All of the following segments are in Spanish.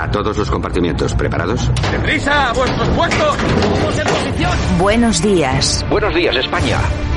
A todos los compartimientos, ¿preparados? ¡Deprisa! ¡A vuestros puestos! ¡Vamos en posición! Buenos días. Buenos días, España.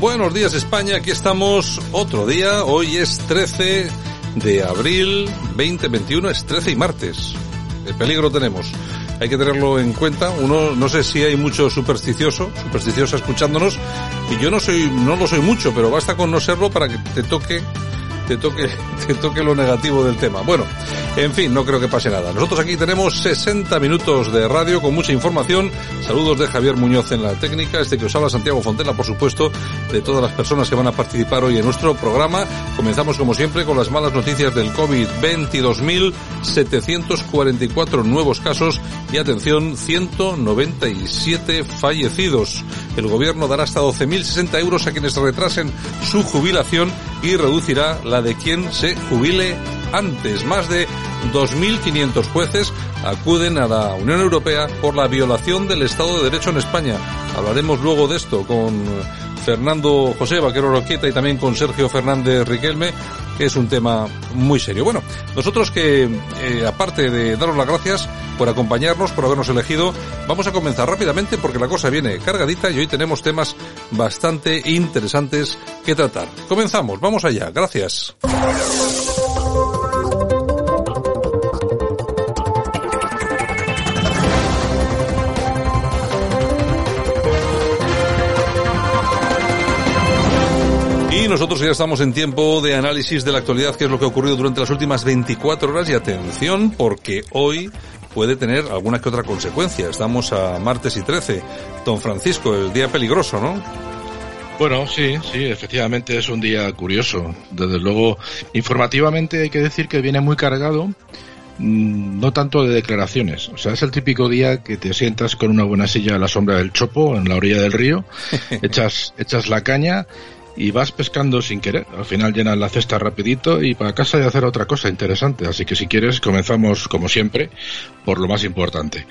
Buenos días España, aquí estamos otro día, hoy es 13 de abril 2021, es 13 y martes. El peligro tenemos, hay que tenerlo en cuenta. Uno, no sé si hay mucho supersticioso, supersticiosa escuchándonos, y yo no soy, no lo soy mucho, pero basta con no serlo para que te toque te toque, te toque lo negativo del tema. Bueno, en fin, no creo que pase nada. Nosotros aquí tenemos 60 minutos de radio con mucha información. Saludos de Javier Muñoz en la técnica, este que os habla Santiago Fontela, por supuesto, de todas las personas que van a participar hoy en nuestro programa. Comenzamos como siempre con las malas noticias del COVID. 22.744 nuevos casos y atención, 197 fallecidos. El gobierno dará hasta 12.060 euros a quienes retrasen su jubilación y reducirá la de quien se jubile antes. Más de 2.500 jueces acuden a la Unión Europea por la violación del Estado de Derecho en España. Hablaremos luego de esto con Fernando José Vaquero Roqueta y también con Sergio Fernández Riquelme, que es un tema muy serio. Bueno, nosotros que, eh, aparte de daros las gracias por acompañarnos, por habernos elegido, vamos a comenzar rápidamente porque la cosa viene cargadita y hoy tenemos temas bastante interesantes que tratar. Comenzamos, vamos allá, gracias. Nosotros ya estamos en tiempo de análisis de la actualidad, que es lo que ha ocurrido durante las últimas 24 horas. Y atención, porque hoy puede tener alguna que otra consecuencia. Estamos a martes y 13. Don Francisco, el día peligroso, ¿no? Bueno, sí, sí, efectivamente es un día curioso. Desde luego, informativamente hay que decir que viene muy cargado, mm, no tanto de declaraciones. O sea, es el típico día que te sientas con una buena silla a la sombra del chopo, en la orilla del río, echas, echas la caña y vas pescando sin querer. Al final llenas la cesta rapidito y para casa de hacer otra cosa interesante. Así que si quieres comenzamos como siempre por lo más importante.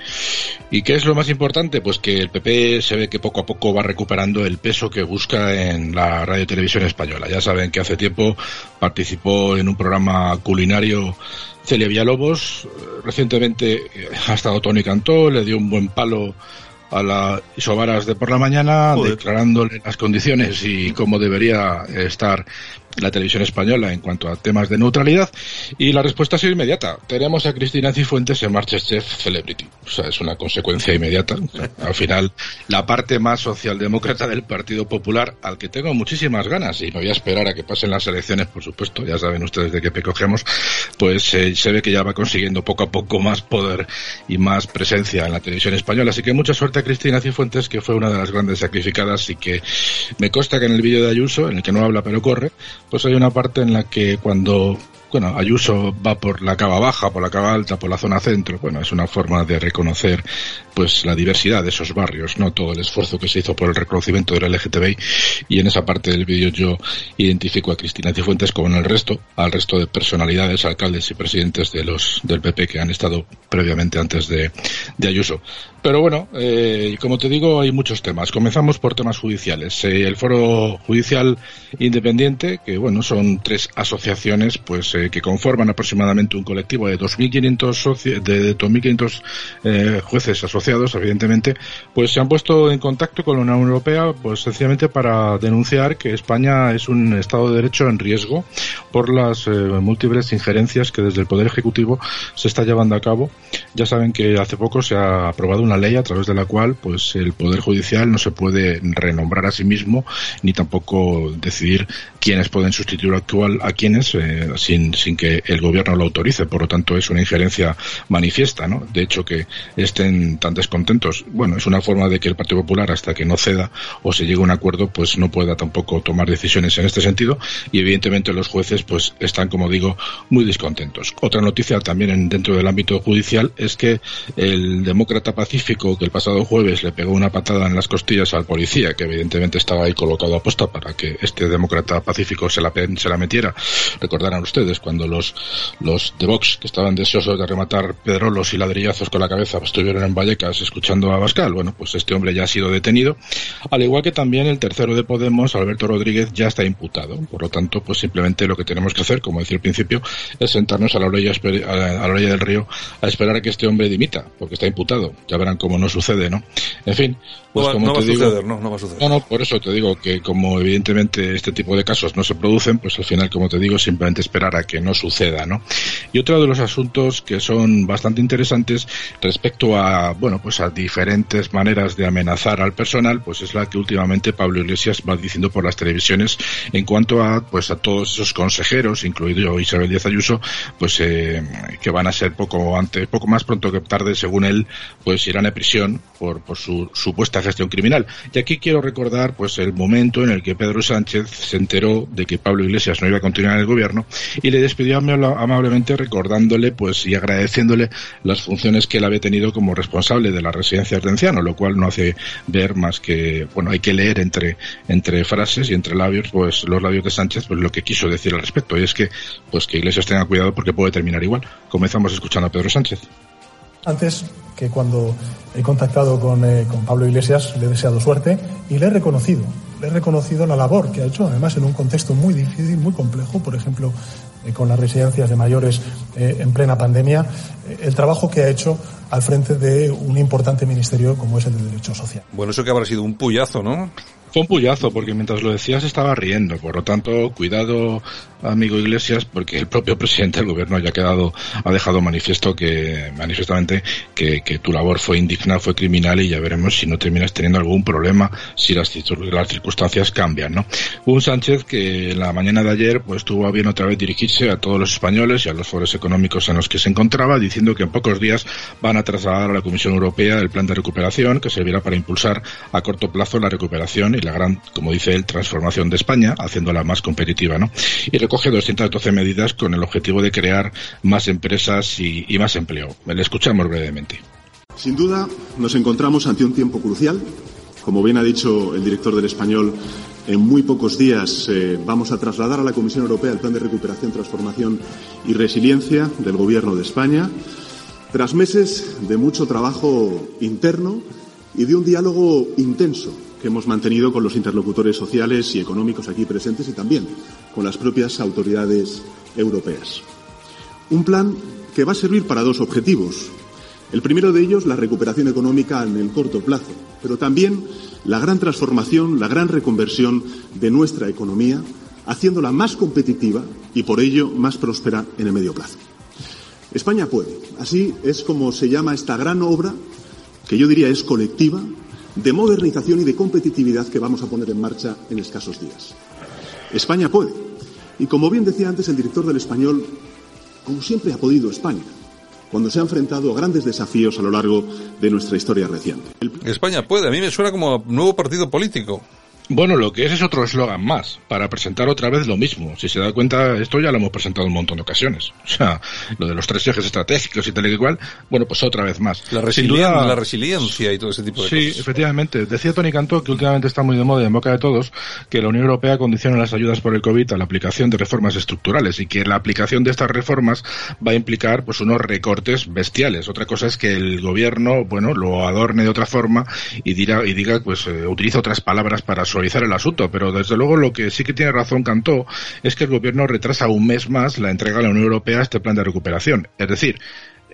¿Y qué es lo más importante? Pues que el PP se ve que poco a poco va recuperando el peso que busca en la radio televisión española. Ya saben que hace tiempo participó en un programa culinario Celia Villalobos. Recientemente ha estado Tony Cantó, le dio un buen palo a la Isobaras de por la mañana, Joder. declarándole las condiciones y cómo debería estar la televisión española en cuanto a temas de neutralidad. Y la respuesta ha sido inmediata. Tenemos a Cristina Cifuentes en Masterchef Celebrity. O sea, es una consecuencia inmediata. Al final, la parte más socialdemócrata del Partido Popular, al que tengo muchísimas ganas, y me voy a esperar a que pasen las elecciones, por supuesto, ya saben ustedes de qué pe cogemos, pues eh, se ve que ya va consiguiendo poco a poco más poder y más presencia en la televisión española. Así que mucha suerte a Cristina Cifuentes, que fue una de las grandes sacrificadas y que me consta que en el vídeo de Ayuso, en el que no habla pero corre, pues hay una parte en la que cuando bueno, Ayuso va por la cava baja, por la cava alta, por la zona centro. Bueno, es una forma de reconocer, pues, la diversidad de esos barrios, ¿no? Todo el esfuerzo que se hizo por el reconocimiento del LGTBI. Y en esa parte del vídeo yo identifico a Cristina Cifuentes como en el resto, al resto de personalidades, alcaldes y presidentes de los, del PP que han estado previamente antes de, de Ayuso. Pero bueno, eh, como te digo, hay muchos temas. Comenzamos por temas judiciales. Eh, el Foro Judicial Independiente, que bueno, son tres asociaciones, pues eh, que conforman aproximadamente un colectivo de 2.500 de 2.500 eh, jueces asociados, evidentemente, pues se han puesto en contacto con la Unión Europea, pues sencillamente para denunciar que España es un Estado de Derecho en riesgo por las múltiples injerencias que desde el Poder Ejecutivo se está llevando a cabo. Ya saben que hace poco se ha aprobado una ley a través de la cual, pues el Poder Judicial no se puede renombrar a sí mismo ni tampoco decidir quiénes pueden sustituir actual a quienes eh, sin, sin que el gobierno lo autorice. Por lo tanto, es una injerencia manifiesta, ¿no? De hecho, que estén tan descontentos. Bueno, es una forma de que el Partido Popular, hasta que no ceda o se llegue a un acuerdo, pues no pueda tampoco tomar decisiones en este sentido. Y evidentemente los jueces, pues están, como digo, muy descontentos. Otra noticia también dentro del ámbito judicial es que el demócrata pacífico que el pasado jueves le pegó una patada en las costillas al policía, que evidentemente estaba ahí colocado a posta para que este demócrata pacífico se la, se la metiera. Recordarán ustedes cuando los, los de Vox, que estaban deseosos de rematar pedrolos y ladrillazos con la cabeza, estuvieron en Vallecas escuchando a Bascal. Bueno, pues este hombre ya ha sido detenido, al igual que también el tercero de Podemos, Alberto Rodríguez, ya está imputado. Por lo tanto, pues simplemente lo que tenemos que hacer, como decía al principio, es sentarnos a la orilla, a la orilla del río a esperar a que este hombre dimita, porque está imputado. Ya verán cómo no sucede, ¿no? En fin, pues no, va, a suceder, no, no va a suceder. No, no, por eso te digo que como evidentemente este tipo de casos no se producen, pues al final, como te digo, simplemente esperar a que no suceda, ¿no? Y otro de los asuntos que son bastante interesantes respecto a, bueno, pues a diferentes maneras de amenazar al personal, pues es la que últimamente Pablo Iglesias va diciendo por las televisiones en cuanto a, pues a todos esos consejeros, incluido Isabel Díaz Ayuso, pues eh, que van a ser poco antes, poco más pronto que tarde, según él, pues irán a prisión por, por su supuesta gestión criminal. Y aquí quiero recordar pues el momento en el que Pedro Sánchez se enteró de que Pablo Iglesias no iba a continuar en el gobierno y le despidió amablemente recordándole pues y agradeciéndole las funciones que él había tenido como responsable de la residencia de lo cual no hace ver más que, bueno, hay que leer entre, entre frases y entre labios, pues los labios de Sánchez, pues lo que quiso decir al respecto. Y es que, pues que Iglesias tenga cuidado porque puede terminar igual. Comenzamos escuchando a Pedro Sánchez. Antes que cuando he contactado con, eh, con, Pablo Iglesias, le he deseado suerte y le he reconocido. Le he reconocido la labor que ha hecho, además en un contexto muy difícil, muy complejo, por ejemplo, eh, con las residencias de mayores eh, en plena pandemia, el trabajo que ha hecho al frente de un importante ministerio como es el de Derecho Social. Bueno, eso que habrá sido un puyazo, ¿no? Fue un puyazo, porque mientras lo decías estaba riendo. Por lo tanto, cuidado, amigo Iglesias, porque el propio presidente del gobierno ya ha quedado, ha dejado manifiesto que, manifiestamente, que, tu labor fue indigna, fue criminal y ya veremos si no terminas teniendo algún problema si las, las circunstancias cambian, ¿no? Un Sánchez que en la mañana de ayer, pues tuvo a bien otra vez dirigirse a todos los españoles y a los foros económicos en los que se encontraba, diciendo que en pocos días van a trasladar a la Comisión Europea el plan de recuperación que servirá para impulsar a corto plazo la recuperación y la gran, como dice él, transformación de España, haciéndola más competitiva, ¿no? Y recoge 212 medidas con el objetivo de crear más empresas y, más empleo. Le escuchamos brevemente. Sin duda, nos encontramos ante un tiempo crucial. Como bien ha dicho el director del Español, en muy pocos días eh, vamos a trasladar a la Comisión Europea el Plan de Recuperación, Transformación y Resiliencia del Gobierno de España, tras meses de mucho trabajo interno y de un diálogo intenso que hemos mantenido con los interlocutores sociales y económicos aquí presentes y también con las propias autoridades europeas. Un plan que va a servir para dos objetivos. El primero de ellos, la recuperación económica en el corto plazo, pero también la gran transformación, la gran reconversión de nuestra economía, haciéndola más competitiva y por ello más próspera en el medio plazo. España puede. Así es como se llama esta gran obra, que yo diría es colectiva, de modernización y de competitividad que vamos a poner en marcha en escasos días. España puede. Y como bien decía antes el director del español, como siempre ha podido España, cuando se ha enfrentado a grandes desafíos a lo largo de nuestra historia reciente. España puede, a mí me suena como nuevo partido político. Bueno, lo que es es otro eslogan más, para presentar otra vez lo mismo. Si se da cuenta, esto ya lo hemos presentado un montón de ocasiones. O sea, lo de los tres ejes estratégicos y tal y cual, bueno, pues otra vez más. La, resiliencia, la resiliencia y todo ese tipo de cosas. Sí, efectivamente. Decía Tony Cantó, que últimamente está muy de moda y en boca de todos, que la Unión Europea condiciona las ayudas por el COVID a la aplicación de reformas estructurales y que la aplicación de estas reformas va a implicar pues unos recortes bestiales. Otra cosa es que el gobierno, bueno, lo adorne de otra forma y diga, y diga pues, eh, utiliza otras palabras para su el asunto, pero desde luego lo que sí que tiene razón Cantó es que el gobierno retrasa un mes más la entrega a la Unión Europea a este plan de recuperación. Es decir,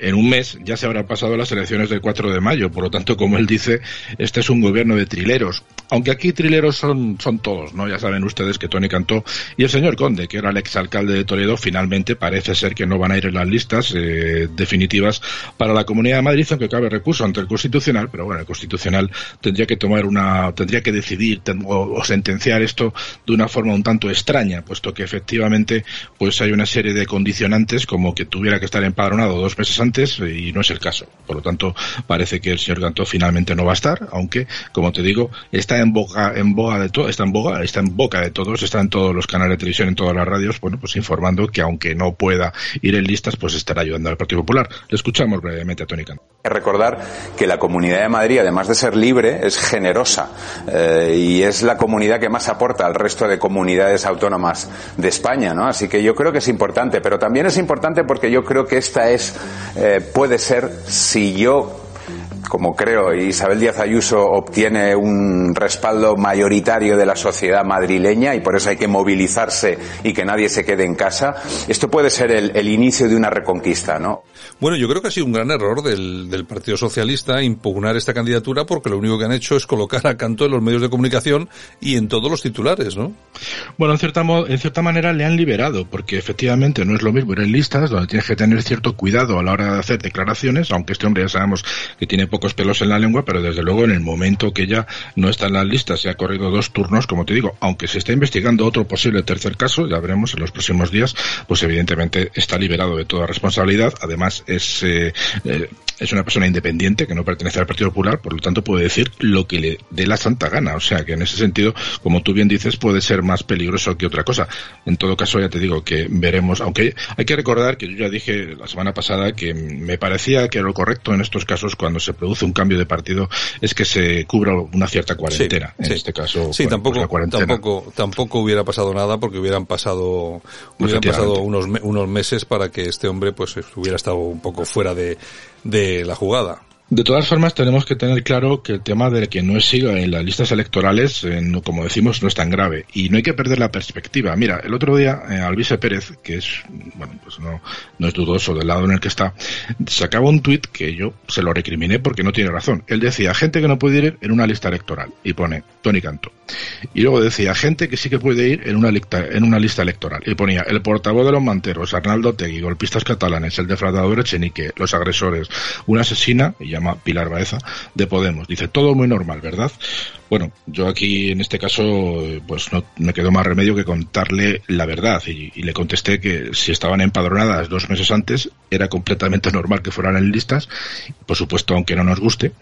en un mes ya se habrán pasado las elecciones del 4 de mayo. Por lo tanto, como él dice, este es un gobierno de trileros. Aunque aquí trileros son, son todos, ¿no? Ya saben ustedes que Tony Cantó y el señor Conde, que era el exalcalde de Toledo, finalmente parece ser que no van a ir en las listas eh, definitivas para la Comunidad de Madrid, aunque cabe recurso ante el Constitucional, pero bueno, el Constitucional tendría que tomar una, tendría que decidir o, sentenciar esto de una forma un tanto extraña, puesto que efectivamente pues hay una serie de condicionantes como que tuviera que estar empadronado dos meses antes y no es el caso. Por lo tanto, parece que el señor Cantó finalmente no va a estar, aunque, como te digo, está en boca, en boga de todo, está en boga, está en boca de todos, está en todos los canales de televisión, en todas las radios, bueno, pues informando que aunque no pueda ir en listas, pues estará ayudando al Partido Popular. Le escuchamos brevemente a Tony Cantó. Recordar que la Comunidad de Madrid, además de ser libre, es generosa eh, y es la comunidad que más aporta al resto de comunidades autónomas de España, ¿no? Así que yo creo que es importante, pero también es importante porque yo creo que esta es eh, puede ser si yo como creo Isabel Díaz Ayuso obtiene un respaldo mayoritario de la sociedad madrileña y por eso hay que movilizarse y que nadie se quede en casa, esto puede ser el, el inicio de una reconquista, ¿no? Bueno, yo creo que ha sido un gran error del, Partido Socialista impugnar esta candidatura porque lo único que han hecho es colocar a Canto en los medios de comunicación y en todos los titulares, ¿no? Bueno, en cierta, en cierta manera le han liberado porque efectivamente no es lo mismo ir en listas donde tienes que tener cierto cuidado a la hora de hacer declaraciones, aunque este hombre ya sabemos que tiene pocos pelos en la lengua, pero desde luego en el momento que ya no está en las listas, se ha corrido dos turnos, como te digo, aunque se está investigando otro posible tercer caso, ya veremos en los próximos días, pues evidentemente está liberado de toda responsabilidad. Además, es, eh, eh, es una persona independiente que no pertenece al Partido Popular, por lo tanto puede decir lo que le dé la santa gana. O sea que en ese sentido, como tú bien dices, puede ser más peligroso que otra cosa. En todo caso, ya te digo que veremos, aunque hay que recordar que yo ya dije la semana pasada que me parecía que lo correcto en estos casos cuando se produce un cambio de partido es que se cubra una cierta cuarentena. en este caso, sí, pues tampoco, tampoco, tampoco hubiera pasado nada porque hubieran pasado, hubieran pasado unos, unos meses para que este hombre pues hubiera estado un poco fuera de, de la jugada. De todas formas, tenemos que tener claro que el tema de que no siga en las listas electorales, eh, como decimos, no es tan grave. Y no hay que perder la perspectiva. Mira, el otro día, eh, Alvise Pérez, que es, bueno, pues no, no es dudoso del lado en el que está, sacaba un tuit que yo se lo recriminé porque no tiene razón. Él decía, gente que no puede ir en una lista electoral. Y pone, Tony Canto. Y luego decía, gente que sí que puede ir en una, lista, en una lista electoral. Y ponía, el portavoz de los manteros, Arnaldo Tegui, golpistas catalanes, el defraudador Echenique, los agresores, una asesina, y llama Pilar Baeza, de Podemos. Dice, todo muy normal, ¿verdad? Bueno, yo aquí en este caso pues no me quedó más remedio que contarle la verdad. Y, le contesté que si estaban empadronadas dos meses antes era completamente normal que fueran en listas, por supuesto aunque no nos guste.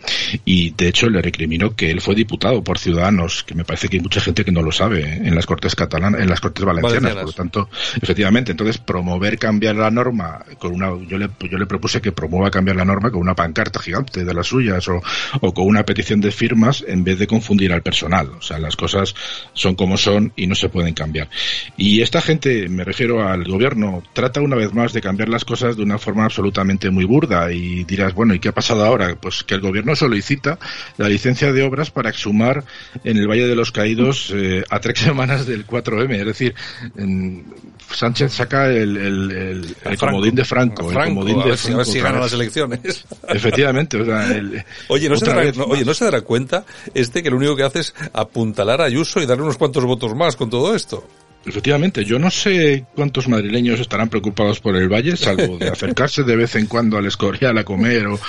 Y de hecho le recriminó que él fue diputado por Ciudadanos, que me parece que hay mucha gente que no lo sabe ¿eh? en las Cortes catalanas, en las Cortes valencianas, por lo tanto, efectivamente, entonces promover cambiar la norma con una yo le yo le propuse que promueva cambiar la norma con una pancarta gigante de las suyas o, o con una petición de firmas en vez de confundir ir al personal. O sea, las cosas son como son y no se pueden cambiar. Y esta gente, me refiero al gobierno, trata una vez más de cambiar las cosas de una forma absolutamente muy burda. Y dirás, bueno, ¿y qué ha pasado ahora? Pues que el gobierno solicita la licencia de obras para exhumar en el Valle de los Caídos eh, a tres semanas del 4M. Es decir, Sánchez saca el, el, comodín de Franco. el comodín de Franco, si, gana las elecciones. Efectivamente. oye, ¿no se, dará, oye, ¿no se dará cuenta este que el único que hace es apuntalar a Ayuso y darle unos cuantos votos más con todo esto. Efectivamente, yo no sé cuántos madrileños estarán preocupados por el Valle, salvo de acercarse de vez en cuando al Escorial a comer o,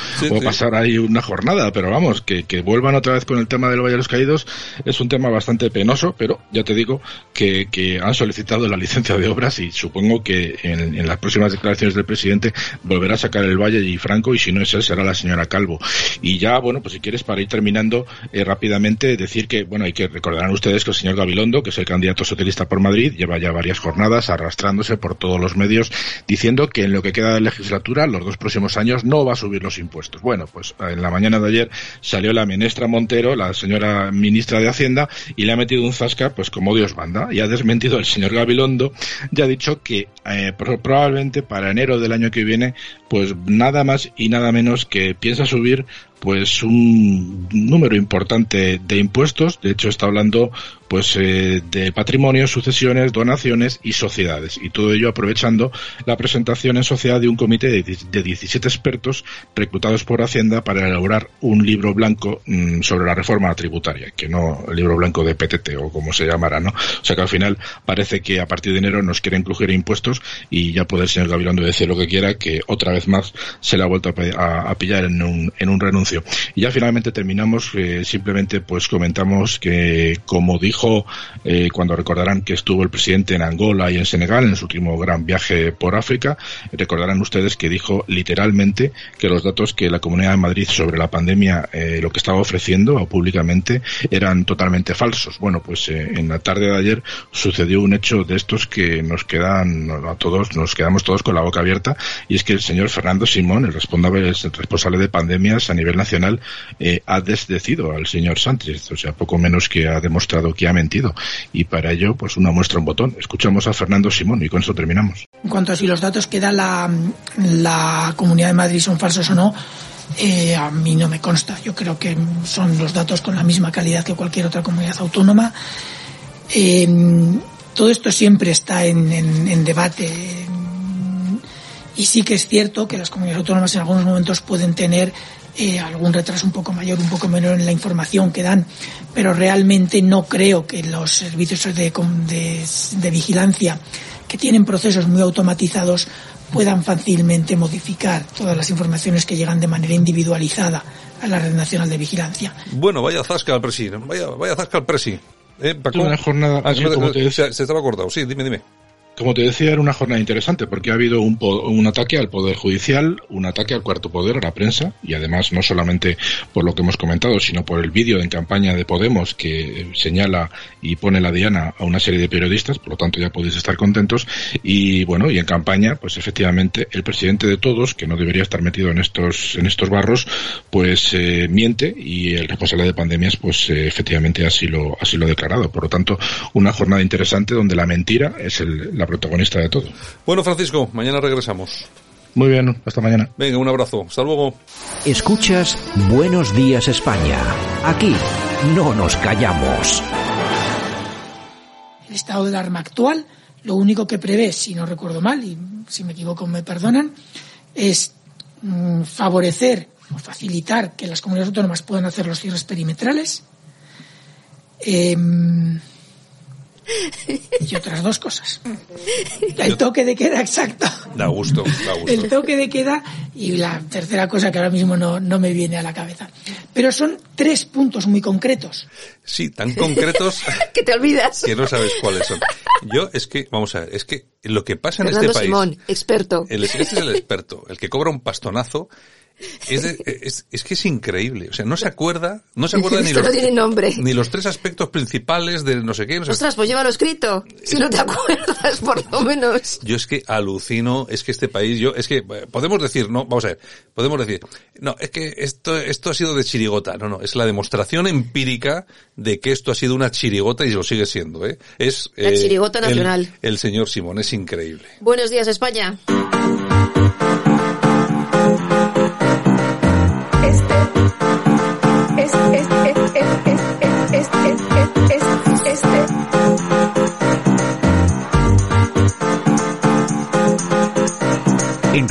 pasar ahí una jornada, pero vamos, que, vuelvan otra vez con el tema del Valle de los Caídos es un tema bastante penoso, pero ya te digo que, han solicitado la licencia de obras y supongo que en, las próximas declaraciones del presidente volverá a sacar el Valle y Franco y si no es él será la señora Calvo. Y ya, bueno, pues si quieres para ir terminando eh, rápidamente decir que, bueno, hay que recordarán ustedes que el señor Gabilondo, que es el candidato socialista por Madrid, lleva ya varias jornadas arrastrándose por todos los medios diciendo que en lo que queda de legislatura, los dos próximos años, no va a subir los impuestos. Bueno, pues en la mañana de ayer salió la ministra Montero, la señora ministra de Hacienda, y le ha metido un zasca, pues como Dios manda, y ha desmentido el señor Gabilondo, ya ha dicho que eh, probablemente para enero del año que viene, pues nada más y nada menos que piensa subir pues un número importante de impuestos. De hecho, está hablando pues eh, de patrimonio, sucesiones, donaciones y sociedades. Y todo ello aprovechando la presentación en sociedad de un comité de 17 expertos reclutados por Hacienda para elaborar un libro blanco mm, sobre la reforma tributaria, que no el libro blanco de PTT o como se llamará, ¿no? O sea que al final parece que a partir de enero nos quieren crujir impuestos y ya puede el señor Gabilondo decir lo que quiera, que otra vez más se le ha vuelto a, pillar en un, en un renuncio. Y ya finalmente terminamos, eh, simplemente pues comentamos que como dijo eh, cuando recordarán que estuvo el presidente en Angola y en Senegal en su último gran viaje por África, recordarán ustedes que dijo literalmente que los datos que la Comunidad de Madrid sobre la pandemia eh, lo que estaba ofreciendo públicamente eran totalmente falsos. Bueno, pues en la tarde de ayer sucedió un hecho de estos que nos quedan a todos, nos quedamos todos con la boca abierta y es que el señor Fernando Simón, el responsable, el responsable de pandemias a nivel nacional, eh, ha desdecido al señor Sánchez, o sea, poco menos que ha demostrado que ha mentido y para ello, pues una muestra un botón. Escuchamos a Fernando Simón y con eso terminamos. En cuanto a si los datos que da la, la Comunidad de Madrid son falsos o no, eh, a mí no me consta. Yo creo que son los datos con la misma calidad que cualquier otra comunidad autónoma. Eh, todo esto siempre está en, debate. Y sí que es cierto que las comunidades autónomas en algunos momentos pueden tener eh, algún retraso un poco mayor, un poco menor en la información que dan, pero realmente no creo que los servicios de, de vigilancia que tienen procesos muy automatizados puedan fácilmente modificar todas las informaciones que llegan de manera individualizada a la Red Nacional de Vigilancia. Bueno, vaya zasca al presi, vaya, vaya zasca al presi. Eh, Una jornada, ah, se, estaba cortado. Sí, dime, dime. Como te decía, era una jornada interesante porque ha habido un, ataque al Poder Judicial, un ataque al cuarto poder, a la prensa, y además no solamente por lo que hemos comentado, sino por el vídeo en campaña de Podemos que señala y pone la diana a una serie de periodistas, por lo tanto ya podéis estar contentos. Y bueno, y en campaña, pues efectivamente, el presidente de todos, que no debería estar metido en estos, en estos barros, pues eh, miente y el responsable de pandemias, pues eh, efectivamente así lo, así lo ha declarado. Por lo tanto, una jornada interesante donde la mentira es el, la protagonista de todo. Bueno, Francisco, mañana regresamos. Muy bien, hasta mañana. Venga, un abrazo. Hasta luego. Escuchas Buenos Días España. Aquí no nos callamos. El estado de alarma actual, lo único que prevé, si no recuerdo mal, y si me equivoco me perdonan, es mm, favorecer o facilitar que las comunidades autónomas puedan hacer los cierres perimetrales. Eh, y otras dos cosas. El toque de queda exacto. Da gusto, da gusto. El toque de queda y la tercera cosa que ahora mismo no, no me viene a la cabeza. Pero son tres puntos muy concretos. Sí, tan concretos. que te olvidas. Que no sabes cuáles son. Yo es que, vamos a ver, es que lo que pasa en este país. Simón, experto. este es el experto, el que cobra un pastonazo es, es, que es increíble. O sea, no se acuerda, no se acuerda ni los, ni los tres aspectos principales de no sé qué. Ostras, pues llévalo escrito. Si no te acuerdas, por lo menos. Yo es que alucino, es que este país, yo, es que podemos decir, no, vamos a ver, podemos decir, no, es que esto, esto ha sido de chirigota. No, no, es la demostración empírica de que esto ha sido una chirigota y lo sigue siendo, ¿eh? Es, la eh, chirigota nacional. el señor Simón, es increíble. Buenos días, España.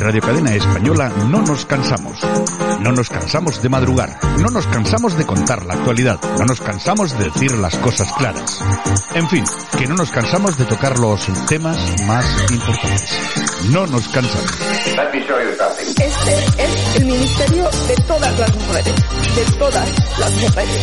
Radio Cadena Española no nos cansamos. No nos cansamos de madrugar. No nos cansamos de contar la actualidad. No nos cansamos de decir las cosas claras. En fin, que no nos cansamos de tocar los temas más importantes. No nos cansamos. Este es el ministerio de todas las mujeres. De todas las mujeres.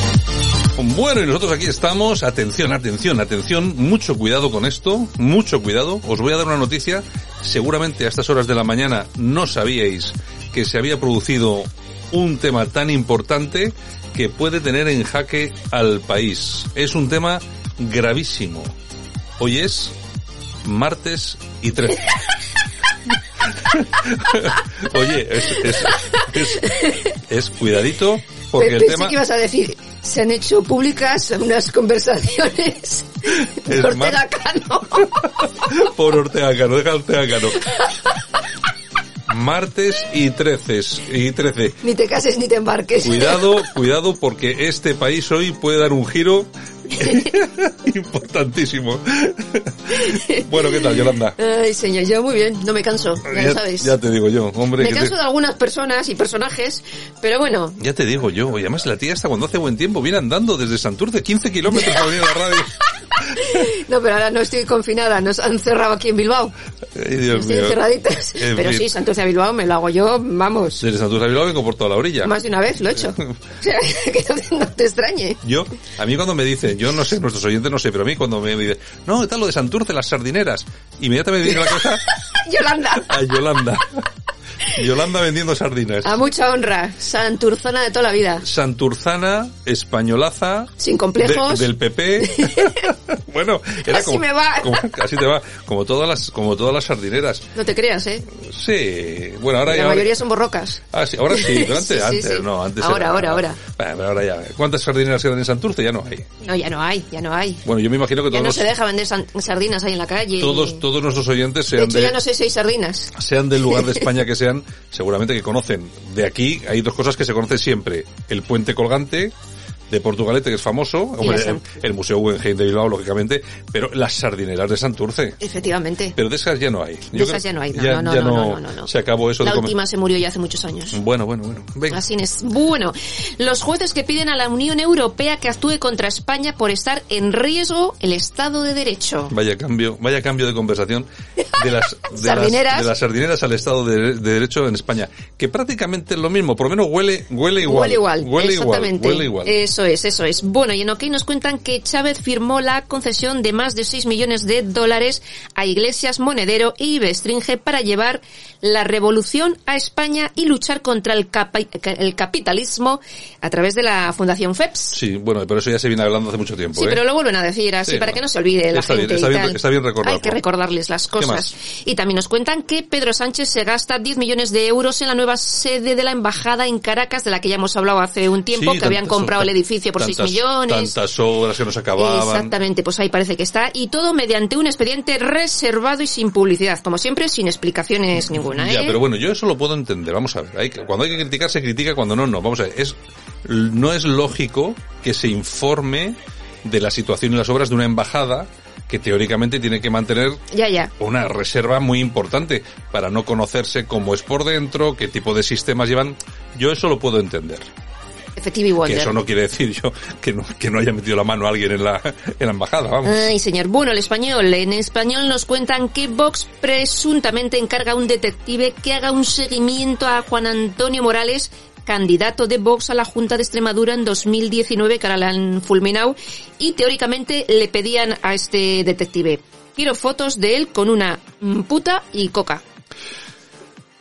Bueno, y nosotros aquí estamos. Atención, atención, atención. Mucho cuidado con esto. Mucho cuidado. Os voy a dar una noticia. Seguramente a estas horas de la mañana no sabíais que se había producido un tema tan importante que puede tener en jaque al país. Es un tema gravísimo. Hoy es martes y 13. Oye, es, es, cuidadito porque el tema... que ibas a decir, se han hecho públicas unas conversaciones por Ortega Cano. por Ortega Cano, deja Ortega Cano. Martes y 13, y 13. Ni te cases ni te embarques. Cuidado, cuidado porque este país hoy puede dar un giro Importantísimo. bueno, ¿qué tal, Yolanda? Ay, señor, yo muy bien, no me canso, ya, lo sabes. Ya te digo yo, hombre. Me canso te- de algunas personas y personajes, pero bueno, Ya te digo yo, y además la tía hasta cuando hace buen tiempo viene andando desde Santurce 15 kilómetros para venir a la radio. no, pero ahora no estoy confinada, nos han cerrado aquí en Bilbao. Ay, Dios Estoy mío. encerraditas. En Pero fin. sí, Santurce a Bilbao me lo hago yo, vamos, Desde Santurce a Bilbao vengo por toda la orilla. más de una vez lo he hecho. O sea, que no, no te extrañe. Yo, a mí cuando me dicen, yo no sé, nuestros oyentes no sé, pero a mí cuando me dicen, no, está lo de Santurce, las sardineras, inmediatamente me viene la cosa Yolanda, a Yolanda. Yolanda vendiendo sardinas. a mucha honra, santurzona de toda la vida. Santurzana, españolaza. Sin complejos. de- del PP. bueno, era Así como, me va. como- así te va. Como todas las, como todas las sardineras. No te creas, ¿eh? Sí. Bueno, ahora La ya. mayoría son borrocas. Ah, sí, ahora sí, pero antes, Sí, sí, antes, sí. no, antes Ahora, era- ahora, ahora. Bueno, ahora ya. ¿Cuántas sardineras quedan en Santurce? Ya no hay. No, ya no hay, ya no hay. Bueno, yo me imagino que Ya todos, no los- se deja vender sardinas ahí en la calle. todos, todos nuestros oyentes De sean hecho, ya no sé si hay sardinas. sean del lugar de España que sean, seguramente que conocen. De aquí hay dos cosas que se conocen siempre. El puente colgante de Portugalete, que es famoso, hombre, el, el Museo Guggenheim de Bilbao, lógicamente, pero las sardineras de Santurce. Efectivamente. Pero de esas ya no hay. De esas ya no hay. No, ya, no, ya no, no. Se acabó eso La de última se murió ya hace muchos años. Bueno, bueno, bueno. Venga. Así es. Bueno, los jueces que piden a la Unión Europea que actúe contra España por estar en riesgo el Estado de Derecho. Vaya cambio, vaya cambio de conversación de las, de Sardineras. las, de las sardineras al Estado de, de Derecho en España. Que prácticamente es lo mismo, por lo menos huele, huele igual. Huele igual, Huele igual, exactamente. huele igual. Eso es, eso es. Bueno, y en OK nos cuentan que Chávez firmó la concesión de más de 6 millones de dólares a Iglesias Monedero y Bestringe para llevar la revolución a España y luchar contra el, capa- el capitalismo a través de la Fundación FEPS. Sí, bueno, pero eso ya se viene hablando hace mucho tiempo. Sí, ¿eh? pero lo vuelven a decir así Sí, para no. que no se olvide la Está bien, gente está y bien- tal. está bien recordarlo. Hay que recordarles las ¿Qué cosas. Y también nos cuentan que Pedro Sánchez se gasta 10 millones de euros en la nueva sede de la embajada en Caracas, de la que ya hemos hablado hace un tiempo, Sí, que habían comprado el edificio por 6 tantas- millones. Tantas obras que nos acababan. Exactamente, pues ahí parece que está. Y todo mediante un expediente reservado y sin publicidad. Como siempre, sin explicaciones ninguna, ¿eh? Ya, pero bueno, yo eso lo puedo entender. Vamos a ver. Hay cuando hay que criticar, se critica. Cuando no, no. Vamos a ver. Es, no es lógico que se informe de la situación y las obras de una embajada que teóricamente tiene que mantener Ya, ya. una reserva muy importante para no conocerse cómo es por dentro, qué tipo de sistemas llevan. Yo eso lo puedo entender. Que Wonder. eso no quiere decir yo que no, que no haya metido la mano alguien en la, en la embajada, vamos. Ay, señor. Bueno, el español. En español nos cuentan que Vox presuntamente encarga a un detective que haga un seguimiento a Juan Antonio Morales, candidato de Vox a la Junta de Extremadura en 2019, que ahora le han fulminado, y teóricamente le pedían a este detective. Quiero fotos de él con una mm, puta y coca.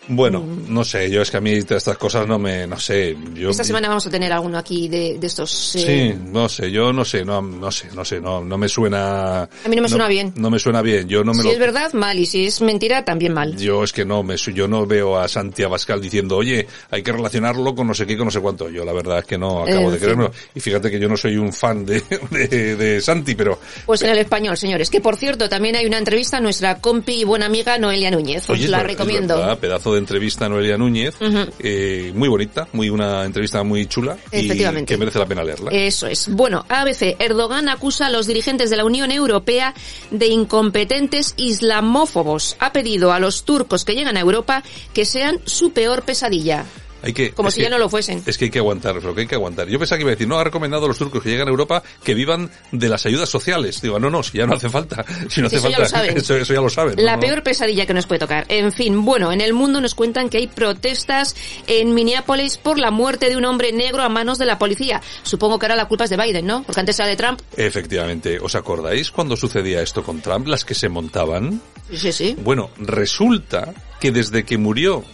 Bueno, no sé, yo es que a mí todas estas cosas no me, no sé, yo... Esta semana vamos a tener alguno aquí de, de estos... eh, Sí, no sé, yo no sé, no, no sé, no sé, no, no me suena... A mí no me suena bien. No me suena bien, yo no me si lo... es verdad, mal, y si es mentira, también mal. Yo es que no, me, su- yo no veo a Santi Abascal diciendo, oye, hay que relacionarlo con no sé qué, con no sé cuánto. Yo la verdad es que no acabo En de creérmelo. Y fíjate que yo no soy un fan de, de, de Santi, pero... Pues en el español, señores. Que por cierto, también hay una entrevista a nuestra compi y buena amiga Noelia Núñez. Oye, la recomiendo. verdad, pedazo de entrevista a Noelia Núñez, eh, muy bonita, muy una entrevista muy chula y que merece la pena leerla. Eso es. Bueno, ABC. Erdogan acusa a los dirigentes de la Unión Europea de incompetentes islamófobos. Ha pedido a los turcos que llegan a Europa que sean su peor pesadilla. Hay que, Como si que- ya no lo fuesen. Es que hay que aguantar, es lo que hay que aguantar. Yo pensaba que iba a decir, no, ha recomendado a los turcos que llegan a Europa que vivan de las ayudas sociales. Digo, no, no, si ya no hace falta. Si no hace eso ya falta. lo saben. Eso, eso ya lo saben. La ¿no? peor pesadilla que nos puede tocar. En fin, bueno, en el mundo nos cuentan que hay protestas en Minneapolis por la muerte de un hombre negro a manos de la policía. Supongo que ahora la culpa es de Biden, ¿no? Porque antes era de Trump. Efectivamente. ¿Os acordáis cuando sucedía esto con Trump? Las que se montaban. Sí, sí. Bueno, resulta que desde que murió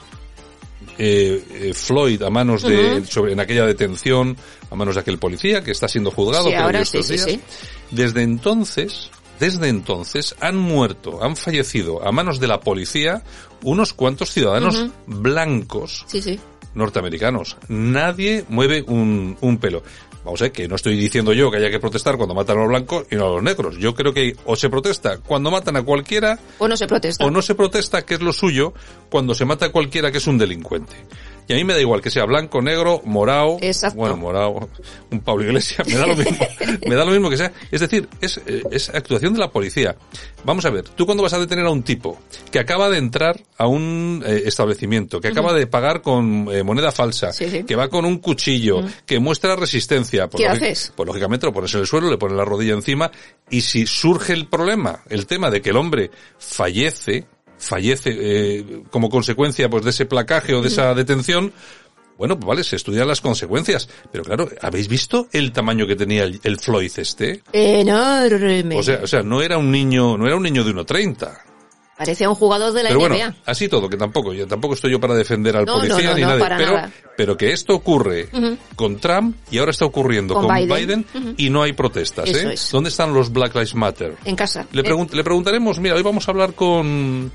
eh, eh, Floyd a manos de, sobre, en aquella detención, a manos de aquel policía que está siendo juzgado Sí, ahora estos sí, días, sí. desde entonces, desde entonces han muerto, han fallecido a manos de la policía unos cuantos ciudadanos blancos Sí, sí. norteamericanos. Nadie mueve un, un pelo. Vamos a ver, que no estoy diciendo yo que haya que protestar cuando matan a los blancos y no a los negros. Yo creo que o se protesta cuando matan a cualquiera O no se protesta. o no se protesta, que es lo suyo, cuando se mata a cualquiera que es un delincuente. Y a mí me da igual que sea blanco, negro, morado, Exacto. bueno, morado, un Pablo Iglesias, me da lo mismo, me da lo mismo que sea. Es decir, es, eh, es actuación de la policía. Vamos a ver, tú cuando vas a detener a un tipo que acaba de entrar a un eh, establecimiento, que acaba de pagar con eh, moneda falsa, Sí, sí. que va con un cuchillo, que muestra resistencia, pues, ¿Qué haces? pues lógicamente lo pones en el suelo, le pones la rodilla encima y si surge el problema, el tema de que el hombre fallece, fallece eh, como consecuencia pues de ese placaje o de esa detención, bueno, pues vale, se estudian las consecuencias. Pero claro, ¿habéis visto el tamaño que tenía el, el Floyd este? Enorme. O sea, o sea, no era un niño, no era un niño de 1.30. Parecía un jugador de la Pero NBA. bueno, así todo, que tampoco, yo tampoco estoy yo para defender al No, policía no, ni nada, para pero, nada. pero que esto ocurre con Trump y ahora está ocurriendo Con con, Biden. Y no hay protestas, Eso ¿eh? es. ¿Dónde están los Black Lives Matter? En casa. Le, pregun- le preguntaremos, mira, hoy vamos a hablar con,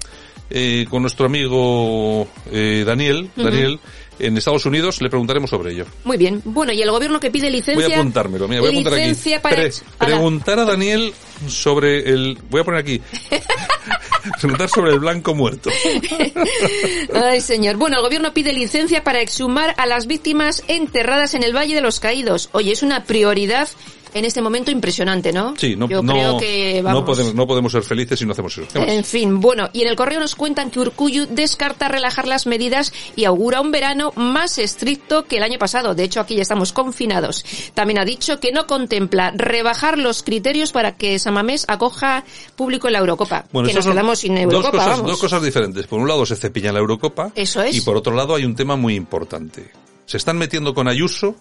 eh, con nuestro amigo eh, Daniel. Daniel, en Estados Unidos, le preguntaremos sobre ello. Muy bien. Bueno, y el gobierno que pide licencia. Voy a apuntármelo, mira, voy a apuntar aquí. para. Pre- preguntar a Daniel sobre el, voy a poner aquí, preguntar sobre el blanco muerto. Ay, señor. Bueno, el gobierno pide licencia para exhumar a las víctimas enterradas en el Valle de los Caídos. Oye, es una prioridad en este momento impresionante, ¿no? Sí, no, Yo no, creo que vamos. no podemos, no podemos ser felices si no hacemos eso. En fin, bueno, y en el correo nos cuentan que Urcuyu descarta relajar las medidas y augura un verano más estricto que el año pasado. De hecho, aquí ya estamos confinados. También ha dicho que no contempla rebajar los criterios para que Samamés acoja público en la Eurocopa. que esas nos quedamos sin dos Eurocopa, cosas, vamos. dos cosas diferentes. Por un lado se cepilla la Eurocopa. Eso es. Y por otro lado hay un tema muy importante. Se están metiendo con Ayuso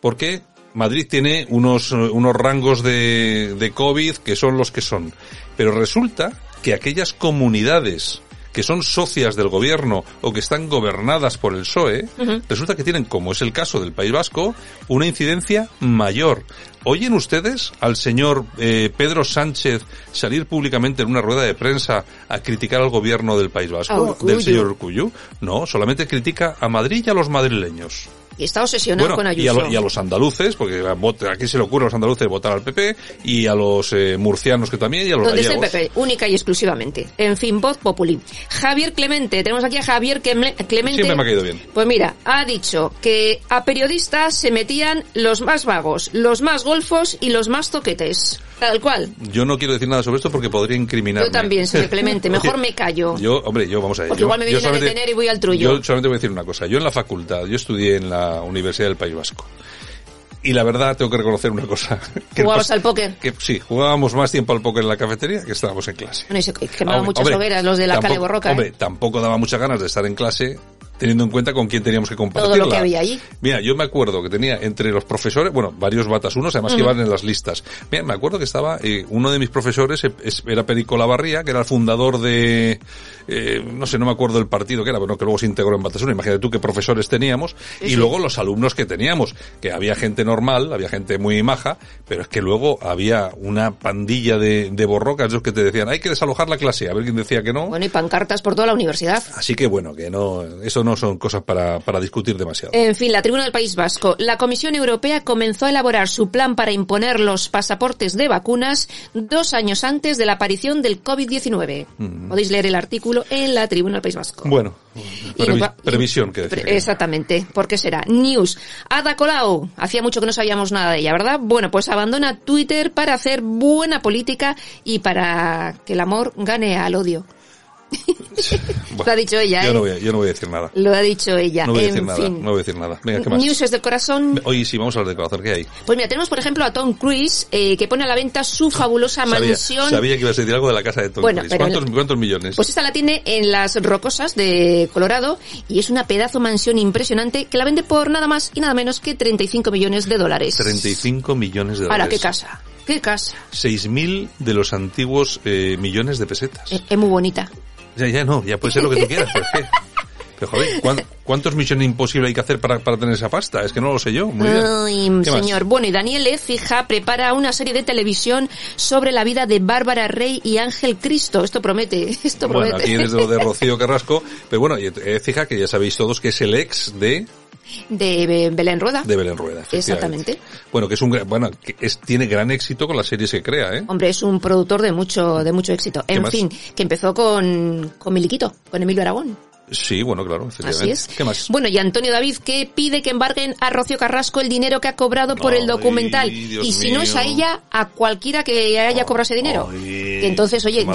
porque Madrid tiene unos, eh, unos rangos de, de COVID que son los que son. Pero resulta que aquellas comunidades que son socias del gobierno o que están gobernadas por el PSOE, Ujú. E, resulta que tienen, como es el caso del País Vasco, una incidencia mayor. ¿Oyen ustedes al señor eh, Pedro Sánchez salir públicamente en una rueda de prensa a criticar al gobierno del País Vasco, del señor Urcullu? No, solamente critica a Madrid y a los madrileños. Y está obsesionado con y, a Ayuso. lo- y a los andaluces, porque vota- aquí se le ocurre a los andaluces votar al PP, y a los eh, murcianos que también, y a los Donde está el gallegos. PP, única y exclusivamente. En fin, voz populi. Javier Clemente, tenemos aquí a Javier Clemente. Siempre me ha caído bien. Pues mira, ha dicho que a periodistas se metían los más vagos, los más golfos y los más toquetes. Tal cual. Yo no quiero decir nada sobre esto porque podría incriminarme. Yo también, señor Clemente. Mejor me callo. Yo, hombre, yo vamos a ver. Porque yo- igual me vienen a detener y voy al trullo. Yo solamente voy a decir una cosa. Yo en la facultad, yo estudié en la Universidad del País Vasco. Y la verdad, tengo que reconocer una cosa. Que ¿Jugabas al póker? Que sí, jugábamos más tiempo al póker en la cafetería que estábamos en clase. Bueno, y se quemaban muchas hombre, hogueras los de la Cale Borroca. ¿eh? Hombre, tampoco daba muchas ganas de estar en clase teniendo en cuenta con quién teníamos que compartirla. Todo lo que había allí. Mira, yo me acuerdo que tenía entre los profesores, bueno, varios batas unos, además que iban en las listas. Mira, me acuerdo que estaba eh, uno de mis profesores, eh, era Perico Lavarría, que era el fundador de, eh, no sé, no me acuerdo del partido que era, pero que luego se integró en Batasuna. Imagínate tú qué profesores teníamos. Sí, y sí. luego los alumnos que teníamos, que había gente normal, había gente muy maja, pero es que luego había una pandilla de, de borrocas, esos que te decían, hay que desalojar la clase, a ver quién decía que no. Bueno, y pancartas por toda la universidad. Así que bueno, que no, eso no son cosas para, para discutir demasiado. En fin, la tribuna del País Vasco. La Comisión Europea comenzó a elaborar su plan para imponer los pasaportes de vacunas dos años antes de la aparición del COVID-19. Mm. Podéis leer el artículo en la tribuna del País Vasco. Bueno, previ- previsión que decía. Exactamente. ¿Por qué será? News. Ada Colau. Hacía mucho que no sabíamos nada de ella, ¿verdad? Bueno, pues abandona Twitter para hacer buena política y para que el amor gane al odio. Bueno, Lo ha dicho ella, yo, ¿eh? no voy a, yo no voy a decir nada. Lo ha dicho ella. No voy a en decir nada. fin. No voy a decir nada. Venga, ¿qué más? News es del corazón. Hoy sí, vamos a hablar de corazón. ¿Qué hay? Pues mira, tenemos por ejemplo a Tom Cruise, eh, que pone a la venta su fabulosa Sabía, mansión. sabía que ibas a decir algo de la casa de Tom Bueno, Cruise. ¿Cuántos, no- cuántos millones? Pues esta la tiene en las rocosas de Colorado y es una pedazo mansión impresionante que la vende por nada más y nada menos que 35 millones de dólares. 35 millones de Ahora, dólares. ¿qué casa? ¿Qué casa? 6.000 de los antiguos eh, millones de pesetas. Eh, Es muy bonita. Ya, ya no, ya puede ser lo que tú quieras, pero es. Joder, ¿cuán- ¿cuántos Misión Imposible hay que hacer para, para tener esa pasta? Es que no lo sé yo. Muy bien. Ay, ¿Qué más? señor. Bueno, y Daniel Écija prepara una serie de televisión sobre la vida de Bárbara Rey y Ángel Cristo. Esto promete, esto Bueno, promete. aquí desde lo de Rocío Carrasco, pero bueno, eh, fija que ya sabéis todos que es el ex de, De Be- Belén Rueda. de Belén Rueda. Exactamente. Bueno, que es un gran- bueno, que es, tiene gran éxito con las series que crea, ¿eh? Hombre, es un productor de mucho, de mucho éxito. ¿Qué En más? fin, que empezó con, con Miliquito, con Emilio Aragón. Sí, bueno, claro, Así es. ¿Qué más? Bueno, y Antonio David que pide que embarguen a Rocío Carrasco el dinero que ha cobrado por el documental. Dios y si no es a ella, a cualquiera que haya cobrado ese dinero. Que entonces, oye,